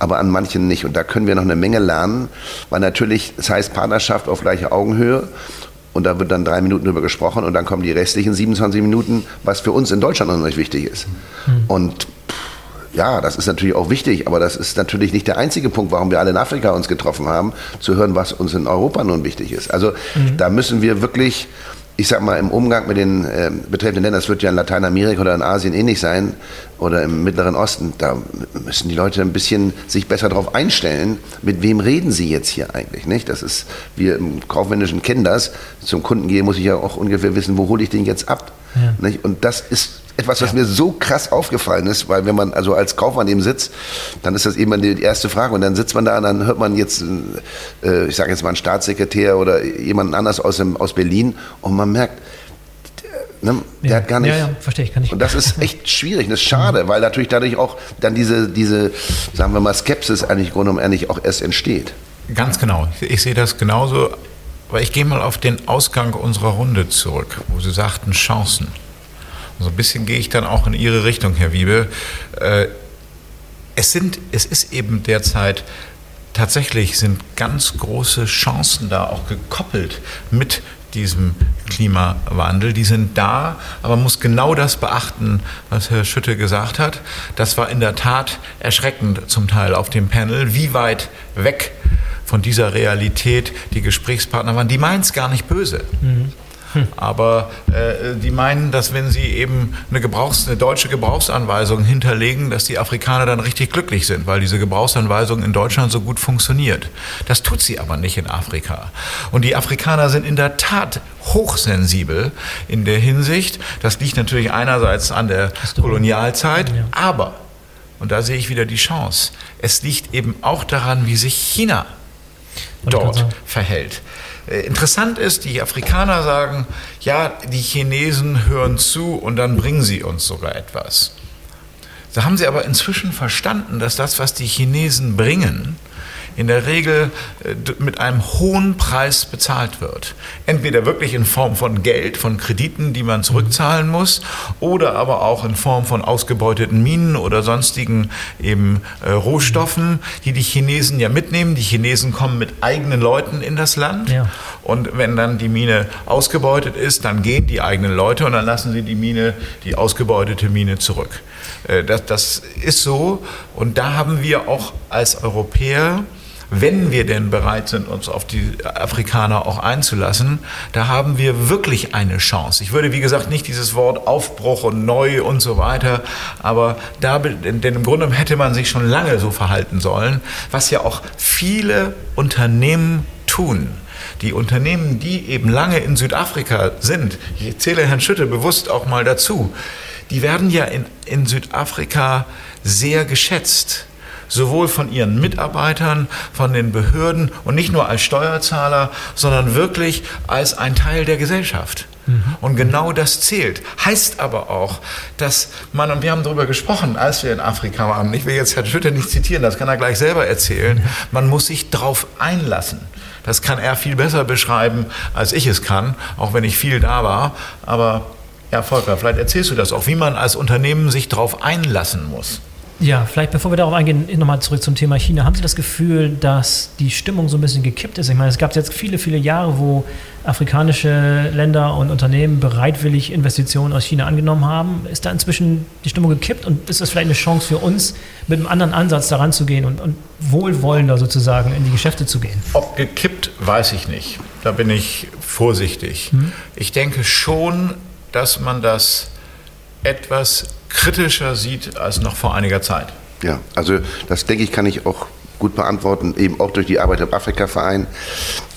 aber an manchen nicht. Und da können wir noch eine Menge lernen, weil natürlich, es heißt Partnerschaft auf gleicher Augenhöhe und da wird dann drei Minuten drüber gesprochen und dann kommen die restlichen 27 Minuten, was für uns in Deutschland noch nicht wichtig ist. Mhm. Und ja, das ist natürlich auch wichtig, aber das ist natürlich nicht der einzige Punkt, warum wir alle in Afrika uns getroffen haben, zu hören, was uns in Europa nun wichtig ist. Also mhm. da müssen wir wirklich ich sag mal, im Umgang mit den äh, betreffenden Ländern, das wird ja in Lateinamerika oder in Asien ähnlich sein oder im Mittleren Osten, da müssen die Leute ein bisschen sich besser darauf einstellen, mit wem reden sie jetzt hier eigentlich, nicht? Das ist, wir im Kaufmännischen kennen das, zum Kunden gehe, muss ich ja auch ungefähr wissen, wo hole ich den jetzt ab, ja. Und das ist etwas, was ja. mir so krass aufgefallen ist, weil wenn man also als Kaufmann eben sitzt, dann ist das eben die erste Frage und dann sitzt man da und dann hört man jetzt, äh, ich sage jetzt mal einen Staatssekretär oder jemanden anders aus, dem, aus Berlin und man merkt, Ne? Der Ja. hat gar nicht. Ja, ja, verstehe ich, kann ich- Und das ist echt schwierig, das ist schade, weil natürlich dadurch auch dann diese, diese, sagen wir mal, Skepsis eigentlich Grunde genommen eigentlich auch erst entsteht. Ganz genau. Ich, ich sehe das genauso. Aber ich gehe mal auf den Ausgang unserer Runde zurück, wo Sie sagten Chancen. So ein bisschen gehe ich dann auch in Ihre Richtung, Herr Wiebe. Äh, es, sind, es ist eben derzeit tatsächlich sind ganz große Chancen da auch gekoppelt mit diesem Klimawandel. Die sind da, aber man muss genau das beachten, was Herr Schütte gesagt hat. Das war in der Tat erschreckend zum Teil auf dem Panel, wie weit weg von dieser Realität die Gesprächspartner waren. Die meinen es gar nicht böse. Aber äh, die meinen, dass wenn sie eben eine, Gebrauchs-, eine deutsche Gebrauchsanweisung hinterlegen, dass die Afrikaner dann richtig glücklich sind, weil diese Gebrauchsanweisung in Deutschland so gut funktioniert. Das tut sie aber nicht in Afrika. Und die Afrikaner sind in der Tat hochsensibel in der Hinsicht. Das liegt natürlich einerseits an der Kolonialzeit, Ja. aber, und da sehe ich wieder die Chance, es liegt eben auch daran, wie sich China dort verhält. Äh, Interessant ist, die Afrikaner sagen, ja, die Chinesen hören zu und dann bringen sie uns sogar etwas. Da haben sie aber inzwischen verstanden, dass das, was die Chinesen bringen, in der Regel äh, mit einem hohen Preis bezahlt wird. Entweder wirklich in Form von Geld, von Krediten, die man zurückzahlen muss, oder aber auch in Form von ausgebeuteten Minen oder sonstigen eben äh, Rohstoffen, die die Chinesen ja mitnehmen. Die Chinesen kommen mit eigenen Leuten in das Land. Ja. Und wenn dann die Mine ausgebeutet ist, dann gehen die eigenen Leute und dann lassen sie die Mine, die ausgebeutete Mine zurück. Äh, Das, das ist so. Und da haben wir auch als Europäer, wenn wir denn bereit sind, uns auf die Afrikaner auch einzulassen, da haben wir wirklich eine Chance. Ich würde, wie gesagt, nicht dieses Wort Aufbruch und neu und so weiter, aber da, denn im Grunde hätte man sich schon lange so verhalten sollen, was ja auch viele Unternehmen tun. Die Unternehmen, die eben lange in Südafrika sind, ich zähle Herrn Schütte bewusst auch mal dazu, die werden ja in, in Südafrika sehr geschätzt. Sowohl von ihren Mitarbeitern, von den Behörden und nicht nur als Steuerzahler, sondern wirklich als ein Teil der Gesellschaft. Und genau das zählt. Heißt aber auch, dass man, und wir haben darüber gesprochen, als wir in Afrika waren, ich will jetzt Herrn Schütte nicht zitieren, das kann er gleich selber erzählen, man muss sich drauf einlassen. Das kann er viel besser beschreiben, als ich es kann, auch wenn ich viel da war. Aber ja, Volker, vielleicht erzählst du das auch, wie man als Unternehmen sich darauf einlassen muss. Ja, vielleicht bevor wir darauf eingehen, nochmal zurück zum Thema China. Haben Sie das Gefühl, dass die Stimmung so ein bisschen gekippt ist? Ich meine, es gab jetzt viele, viele Jahre, wo afrikanische Länder und Unternehmen bereitwillig Investitionen aus China angenommen haben. Ist da inzwischen die Stimmung gekippt und ist das vielleicht eine Chance für uns, mit einem anderen Ansatz daran zu gehen und, und wohlwollender sozusagen in die Geschäfte zu gehen? Ob gekippt, weiß ich nicht. Da bin ich vorsichtig. Ich denke schon, dass man das etwas kritischer sieht als noch vor einiger Zeit. Ja, also das denke ich, kann ich auch gut beantworten, eben auch durch die Arbeit im Afrika-Verein.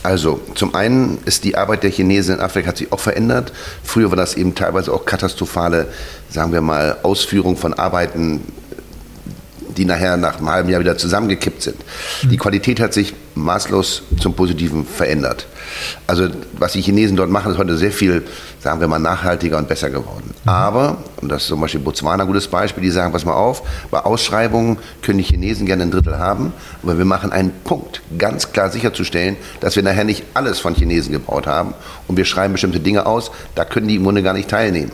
Also zum einen ist die Arbeit der Chinesen in Afrika hat sich auch verändert. Früher war das eben teilweise auch katastrophale, sagen wir mal, Ausführung von Arbeiten, die nachher nach einem halben Jahr wieder zusammengekippt sind. Die Qualität hat sich maßlos zum Positiven verändert. Also was die Chinesen dort machen, ist heute sehr viel, sagen wir mal, nachhaltiger und besser geworden. Aber, und das ist zum Beispiel Botswana ein gutes Beispiel, die sagen, pass mal auf, bei Ausschreibungen können die Chinesen gerne ein Drittel haben, aber wir machen einen Punkt, ganz klar sicherzustellen, dass wir nachher nicht alles von Chinesen gebaut haben und wir schreiben bestimmte Dinge aus, da können die im Grunde gar nicht teilnehmen.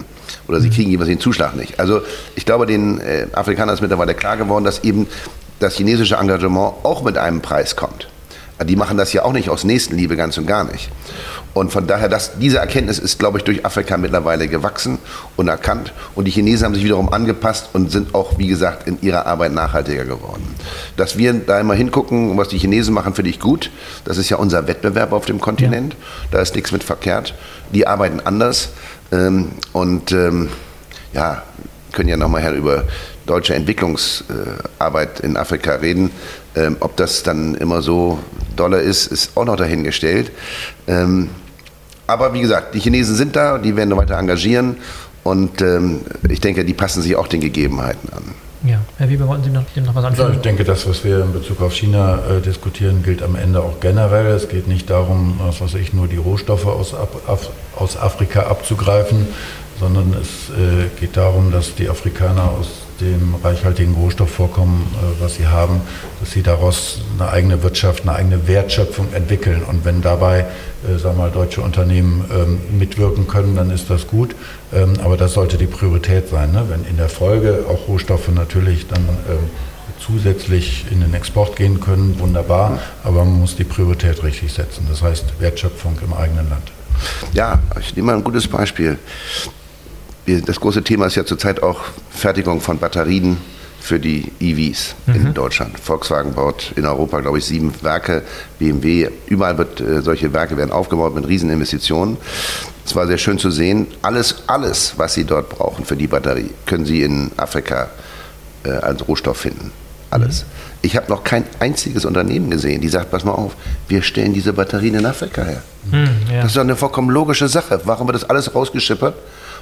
Oder sie kriegen jeweils den Zuschlag nicht. Also ich glaube, den äh, Afrikanern ist mittlerweile klar geworden, dass eben das chinesische Engagement auch mit einem Preis kommt. Die machen das ja auch nicht aus Nächstenliebe, ganz und gar nicht. Und von daher, das, diese Erkenntnis ist, glaube ich, durch Afrika mittlerweile gewachsen und erkannt. Und die Chinesen haben sich wiederum angepasst und sind auch, wie gesagt, in ihrer Arbeit nachhaltiger geworden. Dass wir da immer hingucken, was die Chinesen machen, finde ich gut. Das ist ja unser Wettbewerb auf dem Kontinent. Da ist nichts mit verkehrt. Die arbeiten anders. Ähm, und ähm, ja, können ja nochmal über deutsche Entwicklungsarbeit in Afrika reden. Ähm, ob das dann immer so dolle ist, ist auch noch dahingestellt. Ähm, aber wie gesagt, die Chinesen sind da, die werden weiter engagieren und ähm, ich denke, die passen sich auch den Gegebenheiten an. Ja, Herr Weber, wollten Sie noch, dem noch was Ja, anfügen? ich denke, das, was wir in Bezug auf China äh, diskutieren, gilt am Ende auch generell. Es geht nicht darum, was weiß ich, nur die Rohstoffe aus, Af aus Afrika abzugreifen, sondern es äh, geht darum, dass die Afrikaner aus dem reichhaltigen Rohstoffvorkommen, äh, was sie haben, dass sie daraus eine eigene Wirtschaft, eine eigene Wertschöpfung entwickeln. Und wenn dabei, äh, sagen wir mal, deutsche Unternehmen ähm, mitwirken können, dann ist das gut. Ähm, aber das sollte die Priorität sein. Ne? Wenn in der Folge auch Rohstoffe natürlich dann ähm, zusätzlich in den Export gehen können, wunderbar. Aber man muss die Priorität richtig setzen. Das heißt Wertschöpfung im eigenen Land. Ja, ich nehme mal ein gutes Beispiel das große Thema ist ja zurzeit auch Fertigung von Batterien für die EVs mhm. in Deutschland. Volkswagen baut in Europa, glaube ich, sieben Werke, BMW, überall wird äh, solche Werke werden aufgebaut mit Rieseninvestitionen. Es war sehr schön zu sehen. Alles, alles, was Sie dort brauchen für die Batterie, können Sie in Afrika äh, als Rohstoff finden. Alles. Mhm. Ich habe noch kein einziges Unternehmen gesehen, die sagt, pass mal auf, wir stellen diese Batterien in Afrika her. Mhm, ja. Das ist doch eine vollkommen logische Sache. Warum wird das alles rausgeschippert?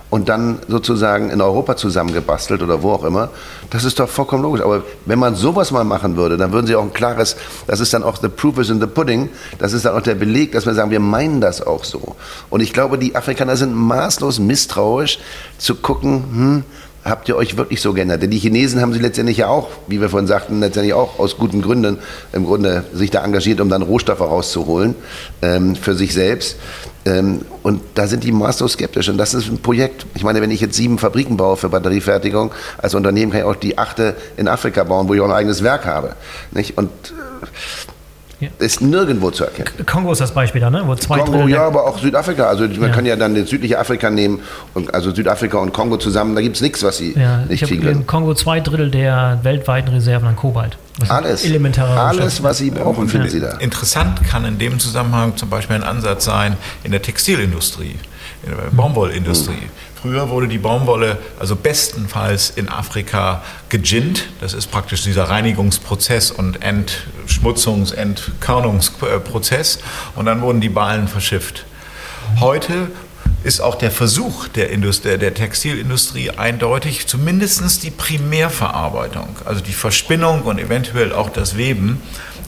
Und dann sozusagen in Europa zusammengebastelt oder wo auch immer. Das ist doch vollkommen logisch. Aber wenn man sowas mal machen würde, dann würden sie auch ein klares, das ist dann auch the proof is in the pudding, das ist dann auch der Beleg, dass wir sagen, wir meinen das auch so. Und ich glaube, die Afrikaner sind maßlos misstrauisch zu gucken, hm, habt ihr euch wirklich so geändert? Denn die Chinesen haben sie letztendlich ja auch, wie wir vorhin sagten, letztendlich auch aus guten Gründen im Grunde sich da engagiert, um dann Rohstoffe rauszuholen ähm, für sich selbst. Ähm, und da sind die maßlos skeptisch. Und das ist ein Projekt. Ich meine, wenn ich jetzt sieben Fabriken baue für Batteriefertigung, als Unternehmen kann ich auch die achte in Afrika bauen, wo ich auch ein eigenes Werk habe. Nicht? Und äh, ja. Ist nirgendwo zu erkennen. Kongo ist das Beispiel da, ne? Wo zwei Kongo, Drittel ja, aber auch Südafrika. Also man ja. kann ja dann das südliche Afrika nehmen, und, also Südafrika und Kongo zusammen. Da gibt es nichts, was sie ja, nicht kriegen können. Kongo zwei Drittel der weltweiten Reserven an Kobalt. Alles, alles, was sie brauchen, finden ja. sie da. Interessant kann in dem Zusammenhang zum Beispiel ein Ansatz sein in der Textilindustrie, in der Baumwollindustrie. Mhm. Früher wurde die Baumwolle also bestenfalls in Afrika geginnt. Das ist praktisch dieser Reinigungsprozess und Entschmutzungs-, Entkörnungsprozess. Und dann wurden die Ballen verschifft. Heute ist auch der Versuch der, Industrie, der Textilindustrie eindeutig, zumindest die Primärverarbeitung, also die Verspinnung und eventuell auch das Weben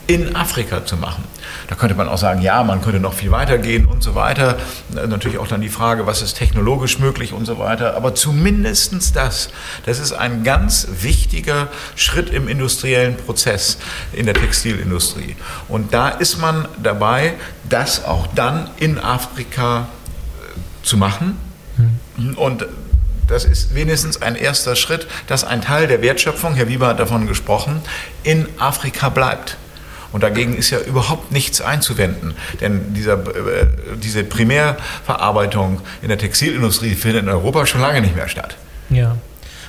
in Afrika zu machen. Da könnte man auch sagen, ja, man könnte noch viel weiter gehen und so weiter. Natürlich auch dann die Frage, was ist technologisch möglich und so weiter. Aber zumindest das, das ist ein ganz wichtiger Schritt im industriellen Prozess in der Textilindustrie. Und da ist man dabei, das auch dann in Afrika äh, zu machen. Mhm. Und das ist wenigstens ein erster Schritt, dass ein Teil der Wertschöpfung, Herr Wieber hat davon gesprochen, in Afrika bleibt. Und dagegen ist ja überhaupt nichts einzuwenden. Denn dieser, äh, diese Primärverarbeitung in der Textilindustrie findet in Europa schon lange nicht mehr statt. Ja.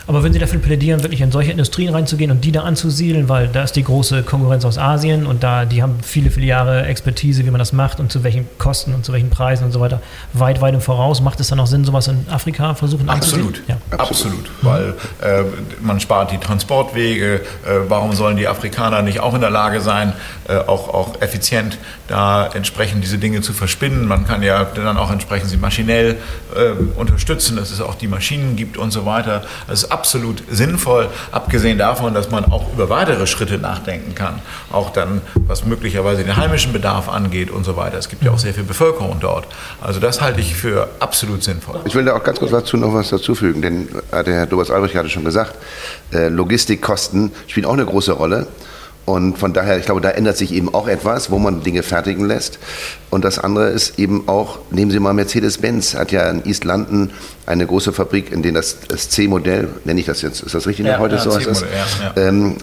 Aber wenn Sie dafür plädieren, wirklich in solche Industrien reinzugehen und die da anzusiedeln, weil da ist die große Konkurrenz aus Asien und da die haben viele, viele Jahre Expertise, wie man das macht und zu welchen Kosten und zu welchen Preisen und so weiter, weit, weit im Voraus. Macht es dann auch Sinn, sowas in Afrika versuchen Absolut, ja. absolut, weil äh, man spart die Transportwege. Äh, warum sollen die Afrikaner nicht auch in der Lage sein, äh, auch, auch effizient da entsprechend diese Dinge zu verspinnen? Man kann ja dann auch entsprechend sie maschinell äh, unterstützen, dass es auch die Maschinen gibt und so weiter. Also absolut sinnvoll, abgesehen davon, dass man auch über weitere Schritte nachdenken kann. Auch dann, was möglicherweise den heimischen Bedarf angeht und so weiter. Es gibt ja auch sehr viel Bevölkerung dort. Also das halte ich für absolut sinnvoll. Ich will da auch ganz kurz dazu noch was dazufügen, denn hat der Herr Dobas Albrecht gerade schon gesagt, äh, Logistikkosten spielen auch eine große Rolle. Und von daher, ich glaube, da ändert sich eben auch etwas, wo man Dinge fertigen lässt. Und das andere ist eben auch, nehmen Sie mal Mercedes-Benz, hat ja in East London eine große Fabrik, in der das, das C-Modell, nenne ich das jetzt, ist das richtig ja, heute ja, so? Das, ja, ähm,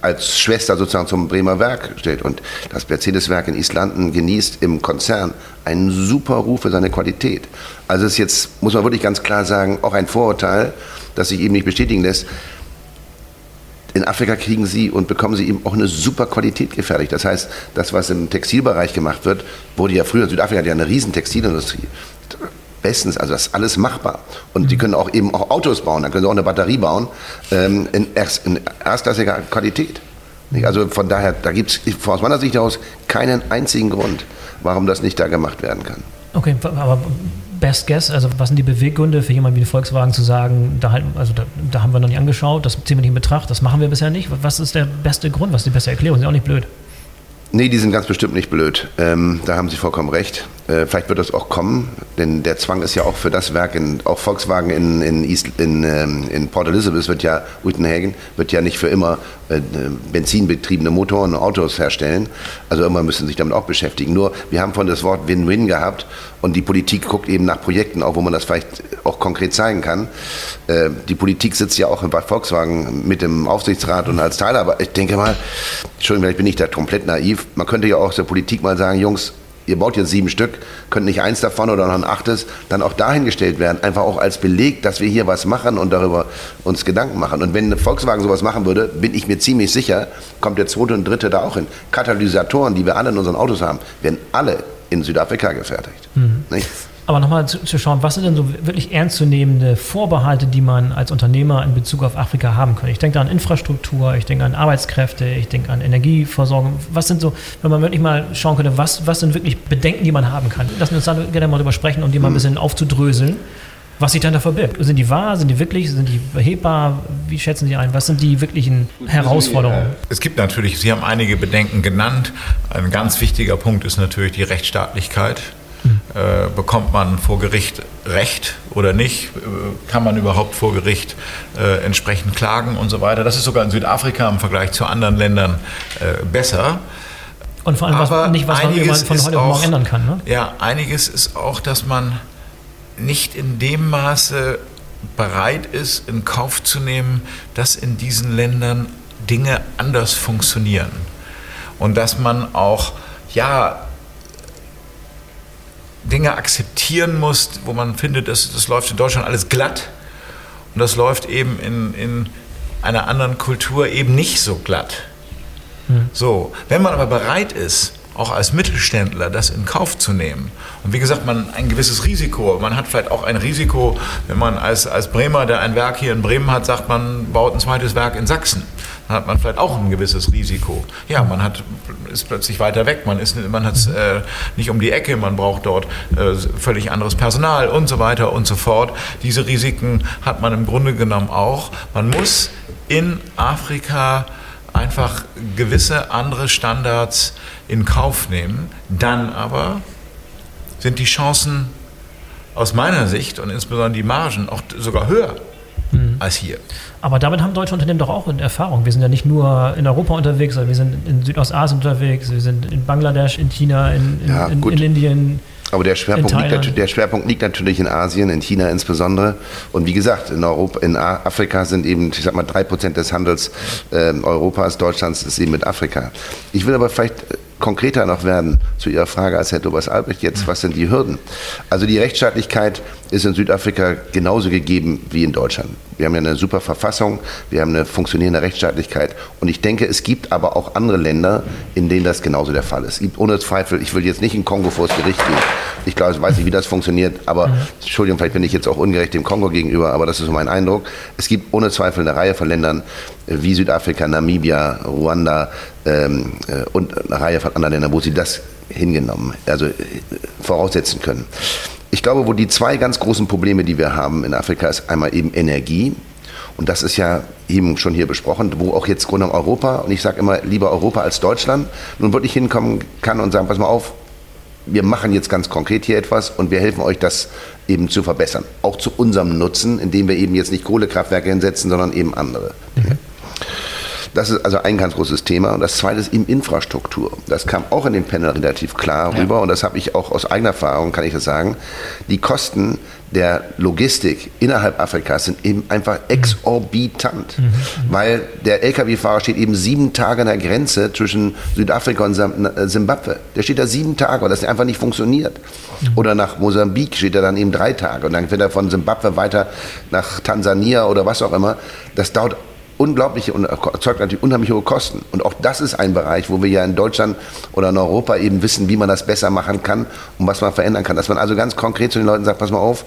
als Schwester sozusagen zum Bremer Werk stellt. Und das Mercedes-Werk in East London genießt im Konzern einen super Ruf für seine Qualität. Also es ist jetzt, muss man wirklich ganz klar sagen, auch ein Vorurteil, das sich eben nicht bestätigen lässt in Afrika kriegen sie und bekommen sie eben auch eine super Qualität gefertigt. Das heißt, das, was im Textilbereich gemacht wird, wurde ja früher, Südafrika hat ja eine riesen Textilindustrie. Bestens, also das ist alles machbar. Und mhm. die können auch eben auch Autos bauen, dann können sie auch eine Batterie bauen ähm, in, erst, in erstklassiger Qualität. Also von daher, da gibt es aus meiner Sicht aus keinen einzigen Grund, warum das nicht da gemacht werden kann. Okay, aber Best Guess, also was sind die Beweggründe für jemanden wie Volkswagen zu sagen, da, halt, also da, da, haben wir noch nicht angeschaut, das ziehen wir nicht in Betracht, das machen wir bisher nicht. Was ist der beste Grund, was ist die beste Erklärung? Ja auch nicht blöd. Nee, die sind ganz bestimmt nicht blöd. Ähm, da haben Sie vollkommen recht. Äh, vielleicht wird das auch kommen, denn der Zwang ist ja auch für das Werk, in, auch Volkswagen in, in, East, in, ähm, in Port Elizabeth wird ja, Uitenhagen, wird ja nicht für immer äh, benzinbetriebene Motoren und Autos herstellen. Also irgendwann müssen sich damit auch beschäftigen. Nur, wir haben von das Wort Win-Win gehabt und die Politik guckt eben nach Projekten, auch wo man das vielleicht auch konkret zeigen kann. Äh, die Politik sitzt ja auch bei Volkswagen mit dem Aufsichtsrat und als Teil, aber ich denke mal, Entschuldigung, vielleicht bin ich da komplett naiv, man könnte ja auch der Politik mal sagen, Jungs, ihr baut jetzt sieben Stück, könnt nicht eins davon oder noch ein achtes, dann auch dahingestellt werden, einfach auch als Beleg, dass wir hier was machen und darüber uns Gedanken machen. Und wenn Volkswagen sowas machen würde, bin ich mir ziemlich sicher, kommt der zweite und dritte da auch hin. Katalysatoren, die wir alle in unseren Autos haben, werden alle in Südafrika gefertigt. Mhm. Aber nochmal zu, zu, schauen, was sind denn so wirklich ernstzunehmende Vorbehalte, die man als Unternehmer in Bezug auf Afrika haben kann? Ich denke da an Infrastruktur, ich denke an Arbeitskräfte, ich denke an Energieversorgung. Was sind so, wenn man wirklich mal schauen könnte, was, was sind wirklich Bedenken, die man haben kann? Lassen wir uns da gerne mal drüber sprechen, um die mal ein mhm. bisschen aufzudröseln was sich dann da verbirgt. Sind die wahr? Sind die wirklich? Sind die behebbar? Wie schätzen Sie ein? Was sind die wirklichen Herausforderungen? Es gibt natürlich, Sie haben einige Bedenken genannt. Ein ganz wichtiger Punkt ist natürlich die Rechtsstaatlichkeit. Äh, bekommt man vor Gericht Recht oder nicht? Äh, kann man überhaupt vor Gericht äh, entsprechend klagen und so weiter? Das ist sogar in Südafrika im Vergleich zu anderen Ländern äh, besser. Und vor allem was, nicht, was man von heute auf morgen ändern kann. Ne? Ja, einiges ist auch, dass man nicht in dem Maße bereit ist, in Kauf zu nehmen, dass in diesen Ländern Dinge anders funktionieren. Und dass man auch, ja, Dinge akzeptieren muss, wo man findet, das, das läuft in Deutschland alles glatt und das läuft eben in, in einer anderen Kultur eben nicht so glatt. Mhm. So, wenn man aber bereit ist, auch als Mittelständler das in Kauf zu nehmen. Und wie gesagt, man ein gewisses Risiko. Man hat vielleicht auch ein Risiko, wenn man als, als Bremer, der ein Werk hier in Bremen hat, sagt, man baut ein zweites Werk in Sachsen dann hat man vielleicht auch ein gewisses Risiko. Ja, man hat, ist plötzlich weiter weg, man, man hat es äh, nicht um die Ecke, man braucht dort äh, völlig anderes Personal und so weiter und so fort. Diese Risiken hat man im Grunde genommen auch. Man muss in Afrika einfach gewisse andere Standards in Kauf nehmen. Dann aber sind die Chancen aus meiner Sicht und insbesondere die Margen auch sogar höher mhm. als hier. Aber damit haben deutsche Unternehmen doch auch Erfahrung. Wir sind ja nicht nur in Europa unterwegs, sondern wir sind in Südostasien unterwegs, wir sind in Bangladesch, in China, in, in, ja, in, in Indien. Aber der Schwerpunkt, liegt, der Schwerpunkt, liegt, natürlich in Asien, in China insbesondere. Und wie gesagt, in, Europa, in Afrika sind eben, ich sag mal, drei Prozent des Handels äh, Europas, Deutschlands ist eben mit Afrika. Ich will aber vielleicht konkreter noch werden zu Ihrer Frage als Herr Dobers Albrecht jetzt, was sind die Hürden? Also die Rechtsstaatlichkeit ist in Südafrika genauso gegeben wie in Deutschland. Wir haben ja eine super Verfassung, wir haben eine funktionierende Rechtsstaatlichkeit und ich denke, es gibt aber auch andere Länder, in denen das genauso der Fall ist. Es gibt ohne Zweifel, ich will jetzt nicht in Kongo vor das Gericht gehen. Ich glaube, ich weiß nicht, wie das funktioniert, aber mhm. Entschuldigung, vielleicht bin ich jetzt auch ungerecht dem Kongo gegenüber, aber das ist so mein Eindruck. Es gibt ohne Zweifel eine Reihe von Ländern äh, wie Südafrika, Namibia, Ruanda ähm, äh, und eine Reihe von anderen Ländern, wo sie das hingenommen, also äh, voraussetzen können. Ich glaube, wo die zwei ganz großen Probleme, die wir haben in Afrika, ist einmal eben Energie. Und das ist ja eben schon hier besprochen, wo auch jetzt Grund Europa, und ich sage immer lieber Europa als Deutschland, nun wirklich hinkommen kann und sagen, pass mal auf, wir machen jetzt ganz konkret hier etwas und wir helfen euch, das eben zu verbessern. Auch zu unserem Nutzen, indem wir eben jetzt nicht Kohlekraftwerke hinsetzen, sondern eben andere. Mhm. Das ist also ein ganz großes Thema. Und das zweite ist eben Infrastruktur. Das kam auch in dem Panel relativ klar rüber ja. und das habe ich auch aus eigener Erfahrung, kann ich das sagen. Die Kosten der Logistik innerhalb Afrikas sind eben einfach exorbitant, mhm. mhm. weil der Lkw-Fahrer steht eben sieben Tage an der Grenze zwischen Südafrika und Simbabwe. Der steht da sieben Tage, weil das einfach nicht funktioniert. Mhm. Oder nach Mosambik steht er dann eben drei Tage und dann wird er von Simbabwe weiter nach Tansania oder was auch immer. Das dauert unglaubliche und erzeugt natürlich unheimlich hohe Kosten. Und auch das ist ein Bereich, wo wir ja in Deutschland oder in Europa eben wissen, wie man das besser machen kann und was man verändern kann. Dass man also ganz konkret zu den Leuten sagt, pass mal auf,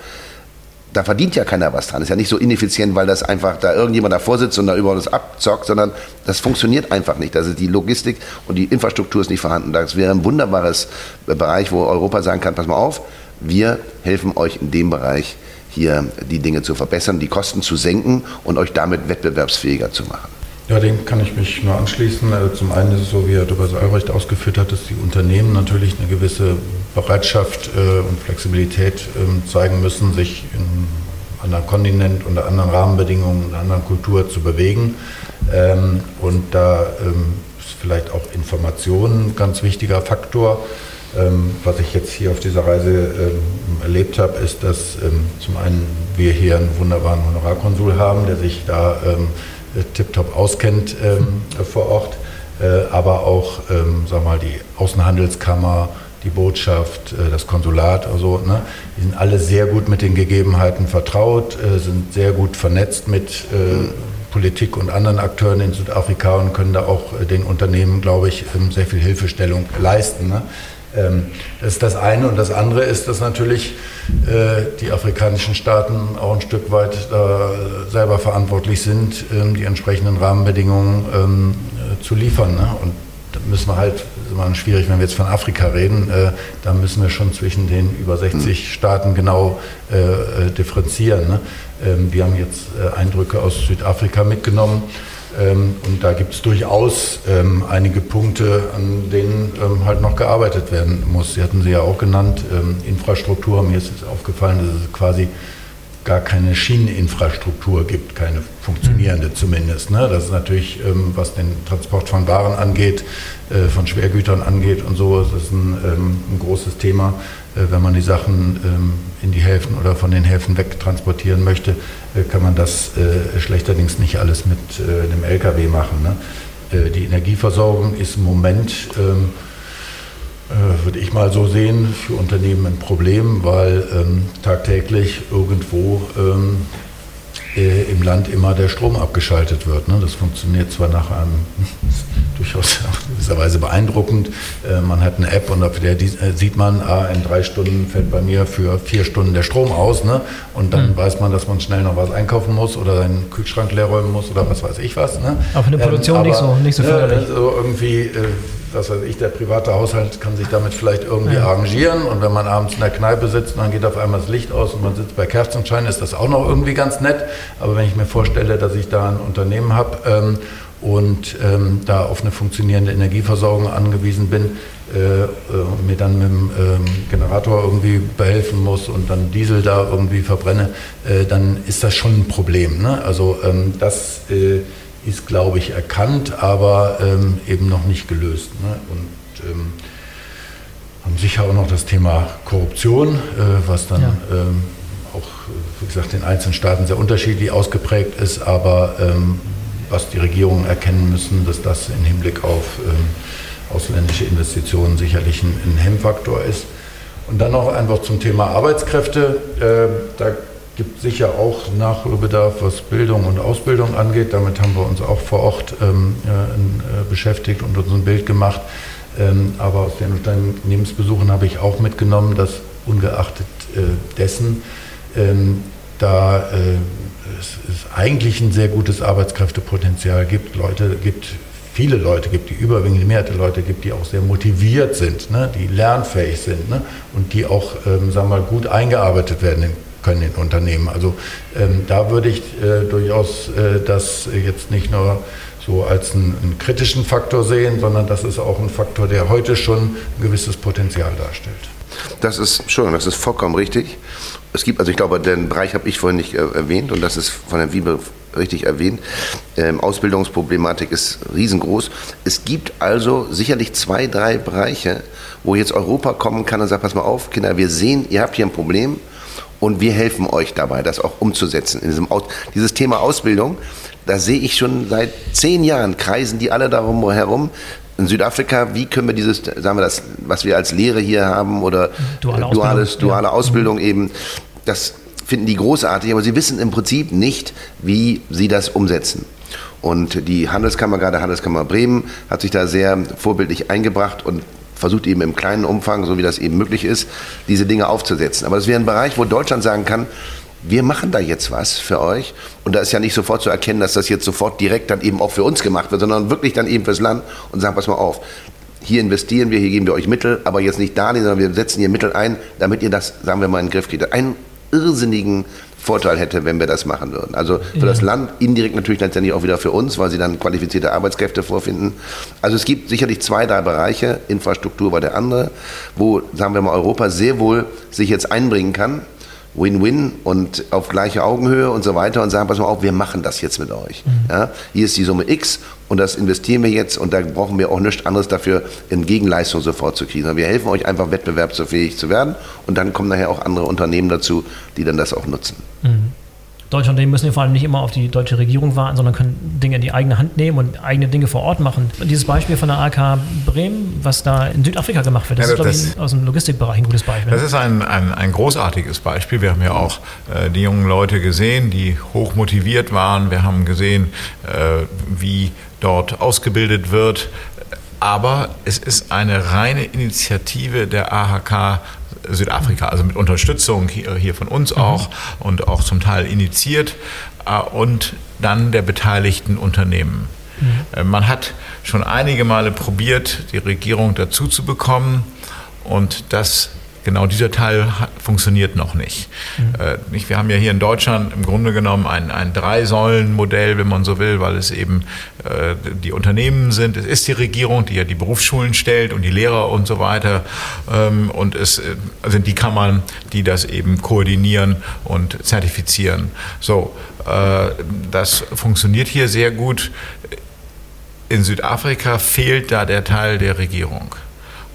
da verdient ja keiner was dran. Ist ja nicht so ineffizient, weil das einfach da irgendjemand davor sitzt und da über das abzockt, sondern das funktioniert einfach nicht. Also die Logistik und die Infrastruktur ist nicht vorhanden. Das wäre ein wunderbares Bereich, wo Europa sagen kann, pass mal auf, wir helfen euch in dem Bereich hier die Dinge zu verbessern, die Kosten zu senken und euch damit wettbewerbsfähiger zu machen. Ja, dem kann ich mich nur anschließen. Also zum einen ist es so, wie Herr Dr. Albrecht ausgeführt hat, dass die Unternehmen natürlich eine gewisse Bereitschaft äh, und Flexibilität ähm, zeigen müssen, sich in anderen Kontinent unter anderen Rahmenbedingungen, in einer anderen Kultur zu bewegen. Ähm, und da ähm, ist vielleicht auch Information ein ganz wichtiger Faktor. Was ich jetzt hier auf dieser Reise erlebt habe, ist, dass zum einen wir hier einen wunderbaren Honorarkonsul haben, der sich da äh, tiptop auskennt ähm, vor Ort, äh, aber auch ähm, sag mal, die Außenhandelskammer, die Botschaft, äh, das Konsulat, also, ne, die sind alle sehr gut mit den Gegebenheiten vertraut, äh, sind sehr gut vernetzt mit äh, Politik und anderen Akteuren in Südafrika und können da auch äh, den Unternehmen, glaube ich, ähm, sehr viel Hilfestellung leisten. Ne? Ähm, das ist das eine. Und das andere ist, dass natürlich äh, die afrikanischen Staaten auch ein Stück weit selber verantwortlich sind, ähm, die entsprechenden Rahmenbedingungen ähm, äh, zu liefern. Ne? Und da müssen wir halt, ist immer schwierig, wenn wir jetzt von Afrika reden, äh, da müssen wir schon zwischen den über 60 mhm. Staaten genau differenzieren. Ne? Wir haben jetzt Eindrücke aus Südafrika mitgenommen. Ähm, und da gibt es durchaus ähm, einige Punkte, an denen ähm, halt noch gearbeitet werden muss. Sie hatten sie ja auch genannt, Infrastruktur. Mir ist es aufgefallen, dass es quasi gar keine Schieneninfrastruktur gibt, keine funktionierende mhm. zumindest. Ne? Das ist natürlich, was den Transport von Waren angeht, äh, von Schwergütern angeht und so, das ist ein, ein großes Thema. Äh, wenn man die Sachen ähm, in die Häfen oder von den Häfen wegtransportieren möchte, äh, kann man das äh, schlechterdings nicht alles mit einem LKW machen. Ne? Die Energieversorgung ist im Moment, ähm, würde ich mal so sehen, für Unternehmen ein Problem, weil ähm, tagtäglich irgendwo im Land immer der Strom abgeschaltet wird. Ne? Das funktioniert zwar nach einem durchaus gewisserweise beeindruckend. Äh, man hat eine App und auf der äh, sieht man, ah, in drei Stunden fällt bei mir für vier Stunden der Strom aus. Ne? Und dann mhm. weiß man, dass man schnell noch was einkaufen muss oder seinen Kühlschrank leer räumen muss oder was weiß ich was. Ne? Aber für eine Produktion ähm, nicht so, nicht so förderlich. Also irgendwie äh, was weiß ich, der private Haushalt kann sich damit vielleicht irgendwie ja. arrangieren. Und wenn man abends in der Kneipe sitzt und dann geht auf einmal das Licht aus und man sitzt bei Kerzenschein, ist das auch noch irgendwie ganz nett. Aber wenn ich mir vorstelle, dass ich da ein Unternehmen habe ähm, und ähm, da auf eine funktionierende Energieversorgung angewiesen bin äh, äh, und mir dann mit dem ähm, Generator irgendwie behelfen muss und dann Diesel da irgendwie verbrenne, äh, dann ist das schon ein Problem. Ne? Also ähm, das äh, ist, glaube ich, erkannt, aber ähm, eben noch nicht gelöst. Ne? Und ähm, haben sicher auch noch das Thema Korruption, äh, was dann ja. ähm, auch, wie gesagt, in einzelnen Staaten sehr unterschiedlich ausgeprägt ist, aber was die Regierungen erkennen müssen, dass das im Hinblick auf ähm, ausländische Investitionen sicherlich ein, ein Hemmfaktor ist. Und dann noch einfach zum Thema Arbeitskräfte. Äh, da gibt sicher auch Nachholbedarf, was Bildung und Ausbildung angeht. Damit haben wir uns auch vor Ort ähm, äh, beschäftigt und uns ein Bild gemacht. Ähm, aber aus den Unternehmensbesuchen habe ich auch mitgenommen, dass ungeachtet äh, dessen ähm, da äh, es, es, eigentlich ein sehr gutes Arbeitskräftepotenzial gibt. Leute gibt viele Leute gibt, die überwiegend Mehrheit der Leute gibt, die auch sehr motiviert sind, ne, die lernfähig sind ne, und die auch, ähm, sagen wir mal, gut eingearbeitet werden können in Unternehmen. Also ähm, da würde ich äh, durchaus äh, das jetzt nicht nur so als einen, einen, kritischen Faktor sehen, sondern das ist auch ein Faktor, der heute schon ein gewisses Potenzial darstellt. Das ist schon, das ist vollkommen richtig. Es gibt, also ich glaube, den Bereich habe ich vorhin nicht äh, erwähnt und das ist von Herrn Wiebe richtig erwähnt. Ähm, Ausbildungsproblematik ist riesengroß. Es gibt also sicherlich zwei, drei Bereiche, wo jetzt Europa kommen kann und sagt, pass mal auf, Kinder, wir sehen, ihr habt hier ein Problem und wir helfen euch dabei, das auch umzusetzen. In diesem Aus dieses Thema Ausbildung, da sehe ich schon seit zehn Jahren, kreisen die alle darum herum. In Südafrika, wie können wir dieses, sagen wir das, was wir als Lehre hier haben oder duale duales, Ausbildung, duale ja. Ausbildung eben, das finden die großartig, aber sie wissen im Prinzip nicht, wie sie das umsetzen. Und die Handelskammer, gerade Handelskammer Bremen, hat sich da sehr vorbildlich eingebracht und versucht eben im kleinen Umfang, so wie das eben möglich ist, diese Dinge aufzusetzen. Aber das wäre ein Bereich, wo Deutschland sagen kann, wir machen da jetzt was für euch. Und da ist ja nicht sofort zu erkennen, dass das jetzt sofort direkt dann eben auch für uns gemacht wird, sondern wirklich dann eben fürs Land und sagen, pass mal auf, hier investieren wir, hier geben wir euch Mittel, aber jetzt nicht Darlehen, sondern wir setzen hier Mittel ein, damit ihr das, sagen wir mal, in den Griff kriegt. Einen irrsinnigen Vorteil hätte, wenn wir das machen würden. Also für ja. das Land indirekt natürlich letztendlich auch wieder für uns, weil sie dann qualifizierte Arbeitskräfte vorfinden. Also es gibt sicherlich zwei, drei Bereiche, Infrastruktur war der andere, wo, sagen wir mal, Europa sehr wohl sich jetzt einbringen kann Win-Win und auf gleiche Augenhöhe und so weiter und sagen, pass mal auf, wir machen das jetzt mit euch. Mhm. Ja, hier ist die Summe X und das investieren wir jetzt und da brauchen wir auch nichts anderes dafür, in Gegenleistung sofort zu kriegen. Wir helfen euch einfach wettbewerbsfähig zu werden und dann kommen nachher auch andere Unternehmen dazu, die dann das auch nutzen. Mhm deutsche Unternehmen müssen vor allem nicht immer auf die deutsche Regierung warten, sondern können Dinge in die eigene Hand nehmen und eigene Dinge vor Ort machen. Und dieses Beispiel von der AK Bremen, was da in Südafrika gemacht wird, das ja, ist, das, glaube ich, aus dem Logistikbereich ein gutes Beispiel. Das ist ein, ein, ein großartiges Beispiel. Wir haben ja auch äh, die jungen Leute gesehen, die hoch motiviert waren. Wir haben gesehen, äh, wie dort ausgebildet wird. Aber es ist eine reine Initiative der AHK Südafrika, also mit Unterstützung hier, hier von uns mhm. auch und auch zum Teil initiiert äh, und dann der beteiligten Unternehmen. Mhm. Äh, man hat schon einige Male probiert, die Regierung dazu zu bekommen und das genau dieser Teil funktioniert noch nicht. Mhm. Äh, wir haben ja hier in Deutschland im Grunde genommen ein, ein Drei-Säulen-Modell, wenn man so will, weil es eben äh, die Unternehmen sind. Es ist die Regierung, die ja die Berufsschulen stellt und die Lehrer und so weiter. Ähm, und es äh, sind die Kammern, die das eben koordinieren und zertifizieren. So, äh, das funktioniert hier sehr gut. In Südafrika fehlt da der Teil der Regierung.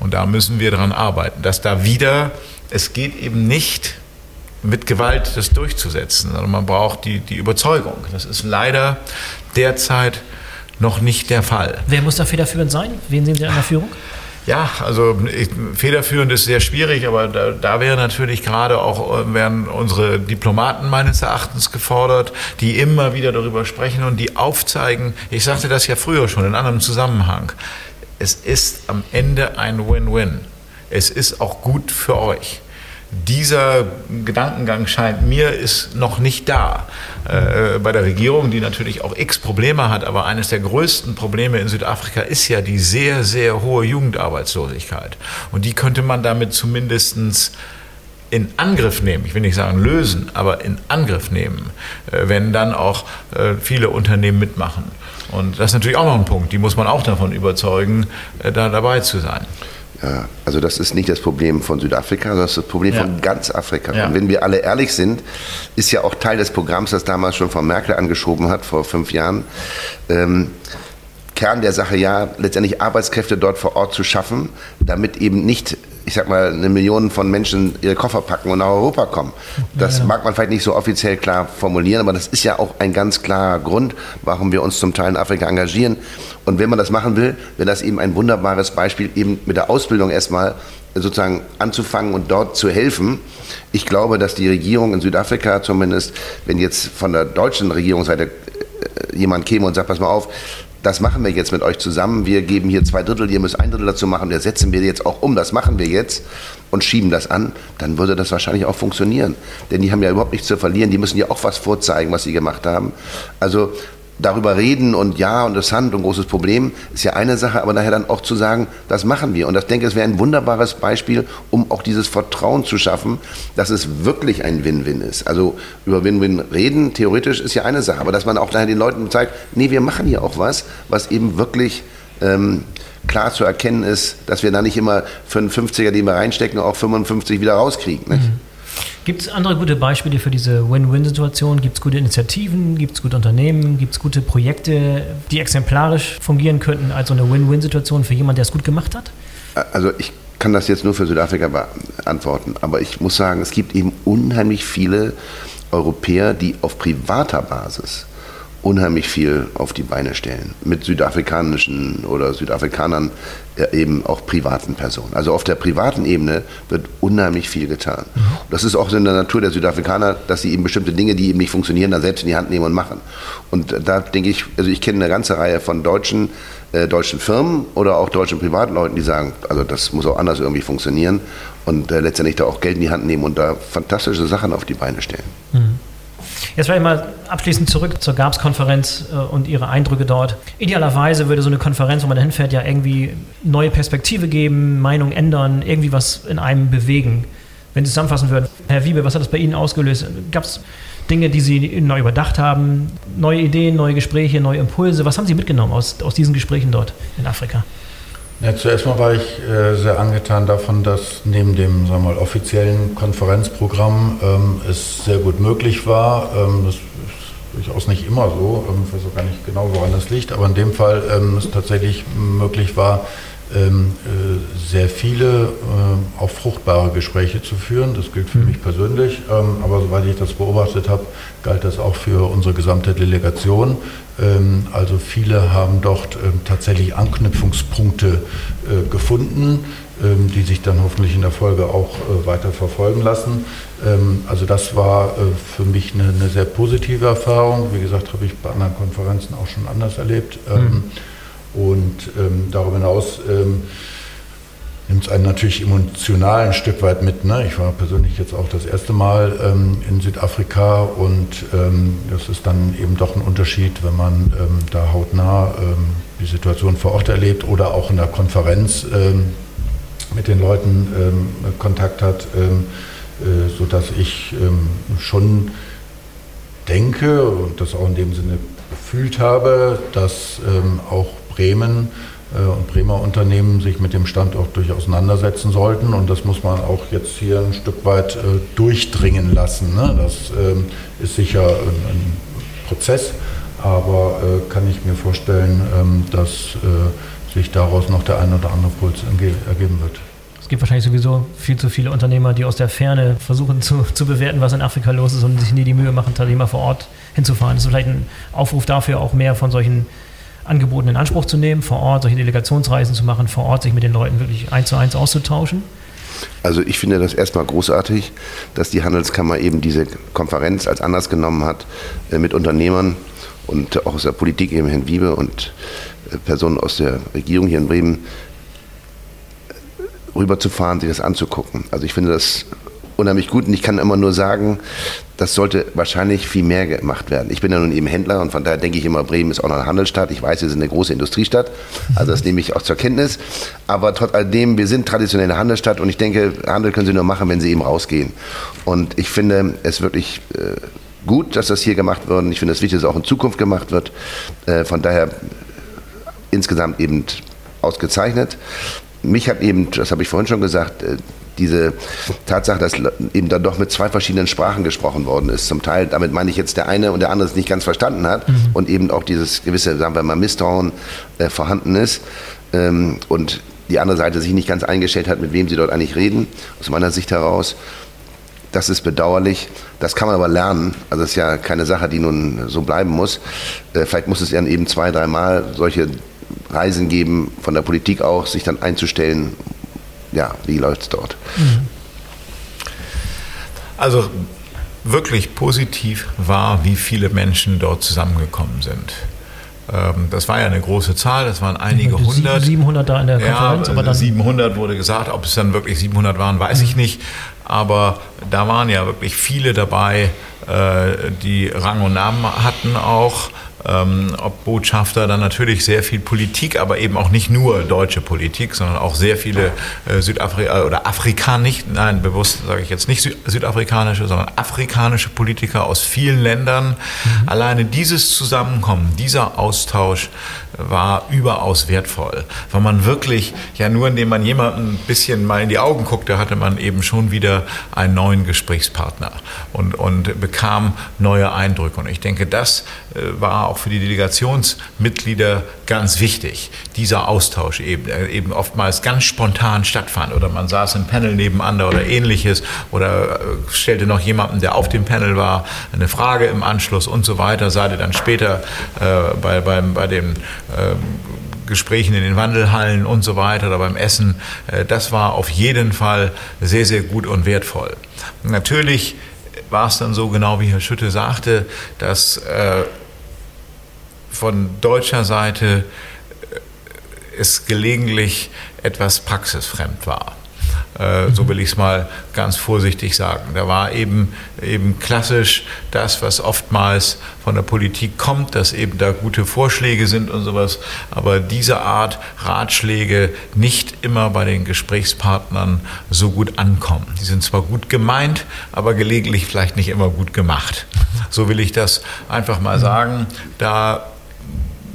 Und da müssen wir daran arbeiten, dass da wieder, es geht eben nicht mit Gewalt das durchzusetzen, sondern man braucht die, die Überzeugung. Das ist leider derzeit noch nicht der Fall. Wer muss da federführend sein? Wen sehen Sie an der Führung? Ja, also ich, federführend ist sehr schwierig, aber da, da wäre natürlich gerade auch äh, werden unsere Diplomaten meines Erachtens gefordert, die immer wieder darüber sprechen und die aufzeigen. Ich sagte das ja früher schon in anderem Zusammenhang es ist am Ende ein Win-Win. Es ist auch gut für euch. Dieser Gedankengang scheint mir ist noch nicht da. Äh, bei der Regierung, die natürlich auch x Probleme hat, aber eines der größten Probleme in Südafrika ist ja die sehr, sehr hohe Jugendarbeitslosigkeit. Und die könnte man damit zumindestens in Angriff nehmen, ich will nicht sagen lösen, aber in Angriff nehmen, äh, wenn dann auch äh, viele Unternehmen mitmachen. Und das ist natürlich auch noch ein Punkt, die muss man auch davon überzeugen, äh, da dabei zu sein. Ja, also das ist nicht das Problem von Südafrika, sondern das ist das Problem ja. von ganz Afrika. Ja. Und wenn wir alle ehrlich sind, ist ja auch Teil des Programms, das damals schon von Merkel angeschoben hat, vor fünf Jahren, ähm, Kern der Sache ja, letztendlich Arbeitskräfte dort vor Ort zu schaffen, damit eben nicht, ich sag mal, eine Million von Menschen ihre Koffer packen und nach Europa kommen. Das ja, mag man vielleicht nicht so offiziell klar formulieren, aber das ist ja auch ein ganz klarer Grund, warum wir uns zum Teil in Afrika engagieren. Und wenn man das machen will, wäre das eben ein wunderbares Beispiel, eben mit der Ausbildung erstmal sozusagen anzufangen und dort zu helfen. Ich glaube, dass die Regierung in Südafrika zumindest, wenn jetzt von der deutschen Regierungsseite äh, jemand käme und sagt, pass mal auf, das machen wir jetzt mit euch zusammen. Wir geben hier zwei Drittel, ihr müsst ein Drittel dazu machen. Das setzen wir jetzt auch um. Das machen wir jetzt und schieben das an. Dann würde das wahrscheinlich auch funktionieren. Denn die haben ja überhaupt nichts zu verlieren. Die müssen ja auch was vorzeigen, was sie gemacht haben. Also darüber reden und ja, interessant und großes Problem ist ja eine Sache, aber nachher dann auch zu sagen, das machen wir. Und ich denke, es wäre ein wunderbares Beispiel, um auch dieses Vertrauen zu schaffen, dass es wirklich ein Win-Win ist. Also über Win-Win reden, theoretisch ist ja eine Sache, aber dass man auch nachher den Leuten zeigt, nee, wir machen hier auch was, was eben wirklich ähm, klar zu erkennen ist, dass wir da nicht immer für einen 50er, den wir reinstecken, auch 55 wieder rauskriegen. Nicht? Mhm. Gibt es andere gute Beispiele für diese Win-Win-Situation? Gibt es gute Initiativen? Gibt es gute Unternehmen? Gibt es gute Projekte, die exemplarisch fungieren könnten als so eine Win-Win-Situation für jemanden, der es gut gemacht hat? Also ich kann das jetzt nur für Südafrika beantworten, aber ich muss sagen, es gibt eben unheimlich viele Europäer, die auf privater Basis unheimlich viel auf die Beine stellen. Mit südafrikanischen oder Südafrikanern äh, eben auch privaten Personen. Also auf der privaten Ebene wird unheimlich viel getan. Mhm. Das ist auch in der Natur der Südafrikaner, dass sie eben bestimmte Dinge, die eben nicht funktionieren, dann selbst in die Hand nehmen und machen. Und da denke ich, also ich kenne eine ganze Reihe von deutschen, äh, deutschen Firmen oder auch deutschen Privatleuten, die sagen, also das muss auch anders irgendwie funktionieren und äh, letztendlich da auch Geld in die Hand nehmen und da fantastische Sachen auf die Beine stellen. Mhm. Jetzt vielleicht mal abschließend zurück zur GAPS-Konferenz äh, und Ihre Eindrücke dort. Idealerweise würde so eine Konferenz, wo man da hinfährt, ja irgendwie neue Perspektive geben, Meinung ändern, irgendwie was in einem bewegen. Wenn Sie zusammenfassen würden, Herr Wiebe, was hat das bei Ihnen ausgelöst? Gab es Dinge, die Sie neu überdacht haben, neue Ideen, neue Gespräche, neue Impulse? Was haben Sie mitgenommen aus, aus diesen Gesprächen dort in Afrika? Ja, zuerst mal war ich äh, sehr angetan davon, dass neben dem sagen wir mal, offiziellen Konferenzprogramm ähm, es sehr gut möglich war. Ähm, das ist durchaus nicht immer so, ähm, ich weiß auch gar nicht genau, woran das liegt, aber in dem Fall ähm, es tatsächlich möglich war, sehr viele, äh, auch fruchtbare Gespräche zu führen. Das gilt für mhm. mich persönlich, ähm, aber soweit ich das beobachtet habe, galt das auch für unsere gesamte Delegation. Ähm, also viele haben dort ähm, tatsächlich Anknüpfungspunkte äh, gefunden, ähm, die sich dann hoffentlich in der Folge auch äh, weiter verfolgen lassen. Ähm, also das war äh, für mich eine, eine, sehr positive Erfahrung. Wie gesagt, habe ich bei anderen Konferenzen auch schon anders erlebt. Mhm. Und ähm, darüber hinaus ähm, nimmt es einen natürlich emotional ein Stück weit mit. Ne? Ich war persönlich jetzt auch das erste Mal ähm, in Südafrika und ähm, das ist dann eben doch ein Unterschied, wenn man ähm, da hautnah ähm, die Situation vor Ort erlebt oder auch in der Konferenz mit den Leuten Kontakt hat, äh, sodass ich schon denke und das auch in dem Sinne gefühlt habe, dass auch Bremen äh, und Bremer Unternehmen sich mit dem Standort durchaus auseinandersetzen sollten. Und das muss man auch jetzt hier ein Stück weit äh, durchdringen lassen. Ne? Das ähm, ist sicher ein, Prozess, aber äh, kann ich mir vorstellen, ähm, dass sich daraus noch der ein oder andere Puls ergeben wird. Es gibt wahrscheinlich sowieso viel zu viele Unternehmer, die aus der Ferne versuchen zu, zu bewerten, was in Afrika los ist und sich nie die Mühe machen, tatsächlich mal vor Ort hinzufahren. Das ist vielleicht ein Aufruf dafür, auch mehr von solchen Angeboten in Anspruch zu nehmen, vor Ort solche Delegationsreisen zu machen, vor Ort sich mit den Leuten wirklich eins zu eins auszutauschen? Also ich finde das erstmal großartig, dass die Handelskammer eben diese Konferenz als Anlass genommen hat, äh, mit Unternehmern und auch aus der Politik, eben Herrn Wiebe und äh, Personen aus der Regierung hier in Bremen, äh, rüberzufahren, sich das anzugucken. Also ich finde das unheimlich gut und ich kann immer nur sagen, das sollte wahrscheinlich viel mehr gemacht werden. Ich bin ja nun eben Händler und von daher denke ich immer, Bremen ist auch noch eine Handelsstadt. Ich weiß, wir sind eine große Industriestadt, also das nehme ich auch zur Kenntnis. Aber trotz alledem, wir sind traditionelle Handelsstadt und ich denke, Handel können Sie nur machen, wenn Sie eben rausgehen. Und ich finde es wirklich äh, gut, dass das hier gemacht wird. Und ich finde es wichtig, dass es auch in Zukunft gemacht wird. Äh, von daher insgesamt eben ausgezeichnet. Mich hat eben, das habe ich vorhin schon gesagt, äh, diese Tatsache, dass eben dann doch mit zwei verschiedenen Sprachen gesprochen worden ist. Zum Teil, damit meine ich jetzt der eine und der andere es nicht ganz verstanden hat mhm. und eben auch dieses gewisse, sagen wir mal, Misstrauen äh, vorhanden ist. Ähm, und die andere Seite sich nicht ganz eingestellt hat, mit wem sie dort eigentlich reden, aus meiner Sicht heraus. Das ist bedauerlich. Das kann man aber lernen. Also das ist ja keine Sache, die nun so bleiben muss. Äh, vielleicht muss es ja eben zwei, dreimal solche Reisen geben, von der Politik auch, sich dann einzustellen, ja, wie läuft es dort? Also wirklich positiv war, wie viele Menschen dort zusammengekommen sind. Ähm, das war ja eine große Zahl, das waren einige hundert. 700 da in der Konferenz. Ja, aber dann 700 wurde gesagt, ob es dann wirklich 700 waren, weiß ich nicht. Aber da waren ja wirklich viele dabei, äh, die Rang und Namen hatten auch ähm, ob Botschafter, dann natürlich sehr viel Politik, aber eben auch nicht nur deutsche Politik, sondern auch sehr viele äh, Südafrika oder Afrikaner, nicht, nein, bewusst sage ich jetzt nicht südafrikanische, sondern afrikanische Politiker aus vielen Ländern. Mhm. Alleine dieses Zusammenkommen, dieser Austausch war überaus wertvoll, weil man wirklich, ja nur indem man jemanden ein bisschen mal in die Augen guckte, hatte man eben schon wieder einen neuen Gesprächspartner und, und bekam neue Eindrücke. Und ich denke, das äh, war auch für die Delegationsmitglieder ganz wichtig, dieser Austausch eben, äh, eben oftmals ganz spontan stattfand oder man saß im Panel nebeneinander oder ähnliches oder äh, stellte noch jemanden, der auf dem Panel war, eine Frage im Anschluss und so weiter, seid ihr dann später äh, bei, beim, bei dem ähm, Gesprächen in den Wandelhallen und so weiter oder beim Essen. Äh, das war auf jeden Fall sehr, sehr gut und wertvoll. Natürlich war es dann so, genau wie Herr Schütte sagte, dass äh, von deutscher Seite es gelegentlich etwas praxisfremd war. Äh, so will ich es mal ganz vorsichtig sagen. Da war eben, eben klassisch das, was oftmals von der Politik kommt, dass eben da gute Vorschläge sind und sowas, aber diese Art Ratschläge nicht immer bei den Gesprächspartnern so gut ankommen. Die sind zwar gut gemeint, aber gelegentlich vielleicht nicht immer gut gemacht. So will ich das einfach mal sagen. Da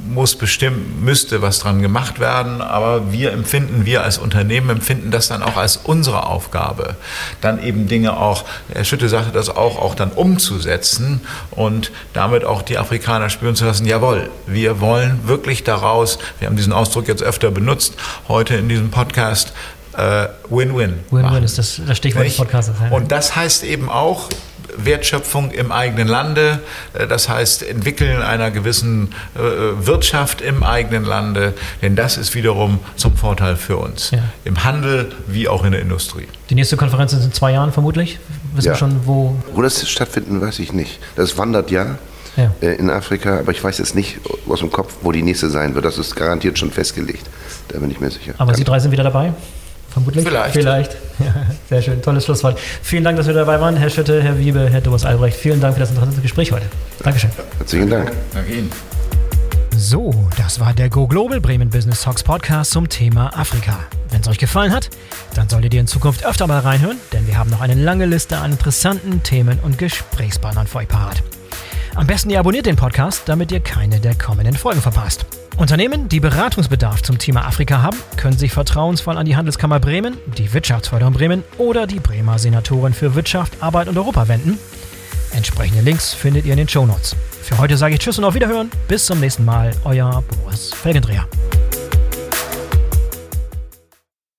muss bestimmt, müsste was dran gemacht werden, aber wir empfinden, wir als Unternehmen empfinden das dann auch als unsere Aufgabe, dann eben Dinge auch, Herr Schütte sagte das auch, auch dann umzusetzen und damit auch die Afrikaner spüren zu lassen, jawohl, wir wollen wirklich daraus, wir haben diesen Ausdruck jetzt öfter benutzt, heute in diesem Podcast, äh, Win-Win. Win-Win ist das, das Stichwort des Podcasts. Und das heißt eben auch, Wertschöpfung im eigenen Lande, äh, das heißt Entwickeln einer gewissen äh, Wirtschaft im eigenen Lande, denn das ist wiederum zum Vorteil für uns, ja. im Handel wie auch in der Industrie. Die nächste Konferenz ist in zwei Jahren vermutlich. Wissen ja. wir schon, wo? Wo das stattfinden, weiß ich nicht. Das wandert ja. Ja. Äh, in Afrika, aber ich weiß jetzt nicht aus dem Kopf, wo die nächste sein wird. Das ist garantiert schon festgelegt. Da bin ich mir sicher. Aber Sie drei sind wieder dabei? Vermutlich? Vielleicht. Vielleicht. Ja, sehr schön. Tolles Schlusswort. Vielen Dank, dass wir dabei waren, Herr Schütte, Herr Wiebe, Herr Thomas Albrecht. Vielen Dank für das interessante Gespräch heute. Dankeschön. Herzlichen Dank. Danke Ihnen. So, das war der Go Global Bremen Business Talks Podcast zum Thema Afrika. Wenn es euch gefallen hat, dann solltet ihr in Zukunft öfter mal reinhören, denn wir haben noch eine lange Liste an interessanten Themen und Gesprächspartnern für euch parat. Am besten ihr abonniert den Podcast, damit ihr keine der kommenden Folgen verpasst. Unternehmen, die Beratungsbedarf zum Thema Afrika haben, können sich vertrauensvoll an die Handelskammer Bremen, die Wirtschaftsförderung Bremen oder die Bremer Senatorin für Wirtschaft, Arbeit und Europa wenden. Entsprechende Links findet ihr in den Shownotes. Für heute sage ich Tschüss und auf Wiederhören. Bis zum nächsten Mal. Euer Boris Felgendreher.